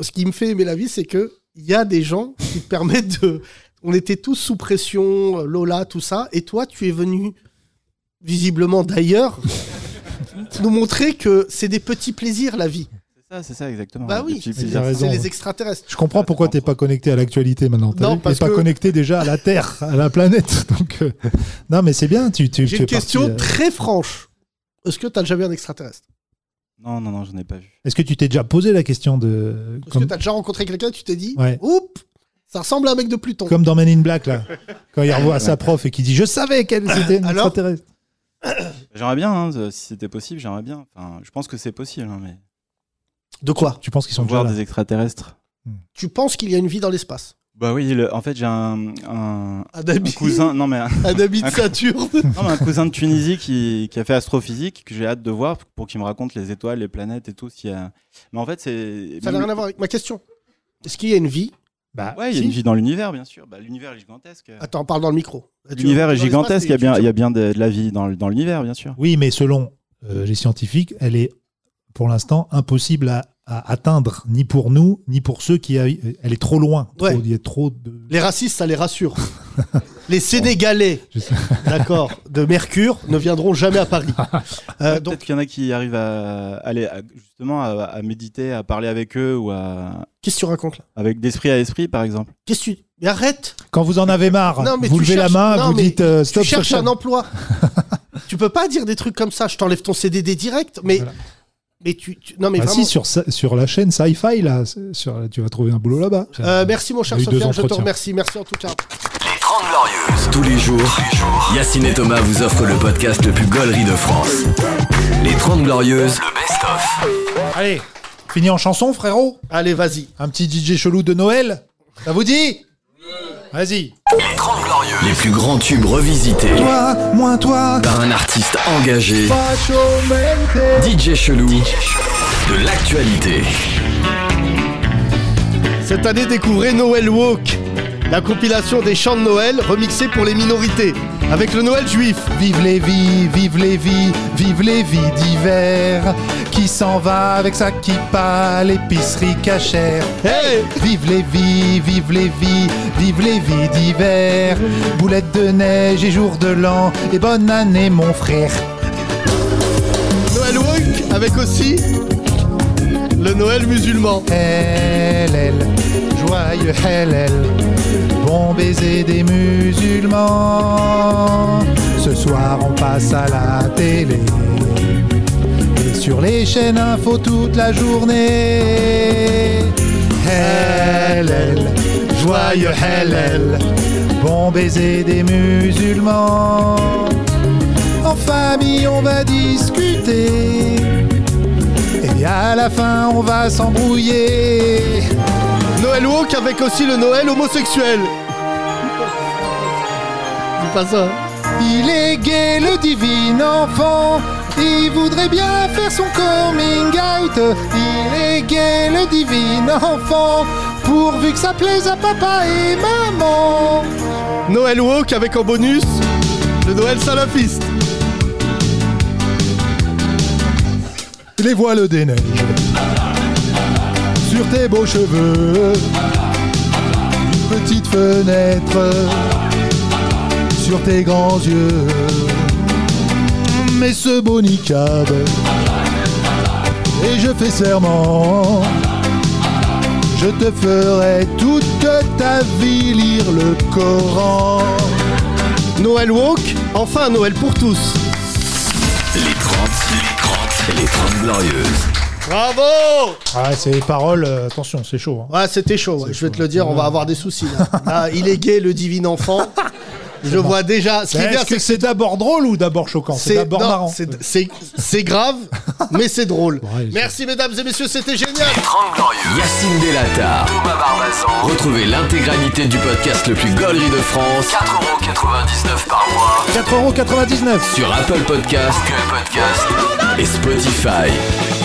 Speaker 3: ce qui me fait aimer la vie, c'est que il y a des gens qui te permettent de. On était tous sous pression, Lola, tout ça, et toi, tu es venu visiblement d'ailleurs [laughs] nous montrer que c'est des petits plaisirs la vie.
Speaker 7: C'est ça, c'est ça, exactement.
Speaker 3: Bah oui, c'est.
Speaker 4: T'as
Speaker 3: les extraterrestres.
Speaker 4: Je comprends pourquoi t'es pas connecté à l'actualité maintenant. T'as T'es pas
Speaker 3: que-
Speaker 4: connecté déjà à la Terre, à la planète. [laughs] Donc, euh, non, mais c'est bien. Tu, tu,
Speaker 3: J'ai une question
Speaker 4: euh,
Speaker 3: très franche. Est-ce que tu as déjà vu un extraterrestre?
Speaker 7: Non, non, non, je n'ai pas vu.
Speaker 4: Est-ce que tu t'es déjà posé la question de
Speaker 3: Est-ce
Speaker 4: comme,
Speaker 3: que tu as déjà rencontré quelqu'un et tu t'es dit
Speaker 4: Ouais.
Speaker 3: Oups, ça ressemble à un mec de Pluton
Speaker 4: comme dans Men in Black là, [laughs] quand il revoit sa prof et qui dit je savais qu'elle [coughs] une
Speaker 3: Alors
Speaker 4: extraterrestre. [coughs]
Speaker 7: J'aimerais bien, hein, si c'était possible, j'aimerais bien. Enfin, je pense que c'est possible, hein, mais.
Speaker 3: De quoi?
Speaker 4: Tu penses qu'ils sont déjà
Speaker 7: voir
Speaker 4: là
Speaker 7: des extraterrestres.
Speaker 3: Tu penses qu'il y a une vie dans l'espace?
Speaker 7: Bah oui, le- en fait, j'ai un, un,
Speaker 3: Un
Speaker 7: un
Speaker 3: habit,
Speaker 7: cousin. Non, mais un, [laughs]
Speaker 3: un habit de [laughs]
Speaker 7: un-
Speaker 3: Saturne [laughs]
Speaker 7: non, mais un cousin de Tunisie qui, qui a fait astrophysique, que j'ai hâte de voir pour qu'il me raconte les étoiles, les planètes et tout. s'il y a... Mais en fait, c'est.
Speaker 3: Ça n'a rien à voir avec ma question. Est-ce qu'il y a une vie
Speaker 4: Bah,
Speaker 7: Ouais, il y a
Speaker 3: Si.
Speaker 7: une vie dans l'univers, bien sûr. Bah, l'univers est gigantesque.
Speaker 3: Attends, parle dans le micro.
Speaker 7: L'univers est gigantesque, il y a bien, il y a bien de, de la vie dans l'univers, bien sûr.
Speaker 4: Oui, mais selon euh, les scientifiques, elle est pour l'instant impossible à, à atteindre, ni pour nous, ni pour ceux qui. a- Elle est trop loin. Trop-
Speaker 3: Ouais.
Speaker 4: Il y a trop de.
Speaker 3: Les racistes, ça les rassure. [laughs] les Sénégalais, [laughs] d'accord, de Mercure, ne viendront jamais à Paris. [laughs] Euh,
Speaker 7: Peut-être
Speaker 3: donc,
Speaker 7: qu'il y en a qui arrivent à aller à- justement à, à méditer, à parler avec eux ou à,
Speaker 3: qu'est-ce que tu racontes là?
Speaker 7: avec d'esprit à esprit, par exemple.
Speaker 3: Qu'est-ce que tu. Mais arrête
Speaker 4: Quand vous en avez marre,
Speaker 3: Non, mais
Speaker 4: vous levez
Speaker 3: cherches-
Speaker 4: la main,
Speaker 3: non,
Speaker 4: vous dites euh, stop.
Speaker 3: Tu cherches un emploi. tu peux pas dire des trucs comme ça. Je t'enlève ton CDD direct. Mais,
Speaker 4: Voilà.
Speaker 3: Mais tu, tu- Non, mais
Speaker 4: Bah
Speaker 3: vraiment.
Speaker 4: si, sur, sa- sur la chaîne Sci-Fi, là, sur, tu vas trouver un boulot là-bas.
Speaker 3: Euh, merci mon cher Sofiane, je te remercie. Merci en tout cas.
Speaker 2: Les 30 Glorieuses. Tous les jours, Yacine et Thomas vous offrent le podcast le plus gaulerie de France. Les 30 Glorieuses, le best-of.
Speaker 4: Allez, fini en chanson, frérot?
Speaker 3: Allez, vas-y.
Speaker 4: Un petit DJ chelou de Noël? Ça vous dit? Vas-y.
Speaker 2: Les 30 Glorieuses. Les plus grands tubes revisités
Speaker 4: Toi, moins toi.
Speaker 2: par un artiste engagé. DJ chelou. De l'actualité.
Speaker 3: Cette année, découvrez Noël Walk, la compilation des chants de Noël remixés pour les minorités, avec le Noël juif.
Speaker 4: Vive les vies, vive les vies, vive les vies d'hiver. Qui s'en va avec sa kippa à l'épicerie cachère.
Speaker 3: Hey
Speaker 4: Vive les vies, vive les vies, vive les vies d'hiver. Boulettes de neige et jours de l'an. Et bonne année, mon frère.
Speaker 3: Noël Walk, avec aussi le Noël musulman.
Speaker 4: Hellel, joyeux Hellel, bon baiser des musulmans. Ce soir on passe à la télé et sur les chaînes info toute la journée. Hellel, joyeux Hellel, bon baiser des musulmans. En famille on va discuter. Et à la fin, on va s'embrouiller.
Speaker 3: Noël Woke avec aussi le Noël homosexuel. Ça.
Speaker 4: Il est gay, le divin enfant. Il voudrait bien faire son coming out. Il est gay, le divin enfant. Pourvu que ça plaise à papa et maman.
Speaker 3: Noël Woke avec en bonus le Noël salafiste.
Speaker 4: Les voiles des neiges sur tes beaux cheveux. Une petite fenêtre sur tes grands yeux. Mais ce beau niqab, et je fais serment, je te ferai toute ta vie lire le Coran.
Speaker 3: Noël Woke, enfin un Noël pour tous.
Speaker 2: Les 30, les 30, les 30 glorieuses.
Speaker 3: Bravo
Speaker 4: Ah, c'est les paroles, euh, attention, c'est chaud. hein.
Speaker 3: Ouais, c'était chaud, ouais, je vais te le dire, on va avoir des soucis. Là, Là, il est gay, le divin enfant. [laughs] Je vois déjà. Ce qui est bien,
Speaker 4: Est-ce
Speaker 3: c'est
Speaker 4: que c'est d'abord drôle ou d'abord choquant? C'est d'abord
Speaker 3: non,
Speaker 4: marrant.
Speaker 3: c'est- C'est c'est grave, [laughs] mais c'est drôle. Merci mesdames et messieurs, c'était génial.
Speaker 2: 30 glorieuses. Yacine Delata. Thomas Barbazan. Retrouvez l'intégralité du podcast le plus gaulerie de France. 4,99€ par mois.
Speaker 4: 4,99€
Speaker 2: Sur Apple Podcast, Google Podcast et Spotify.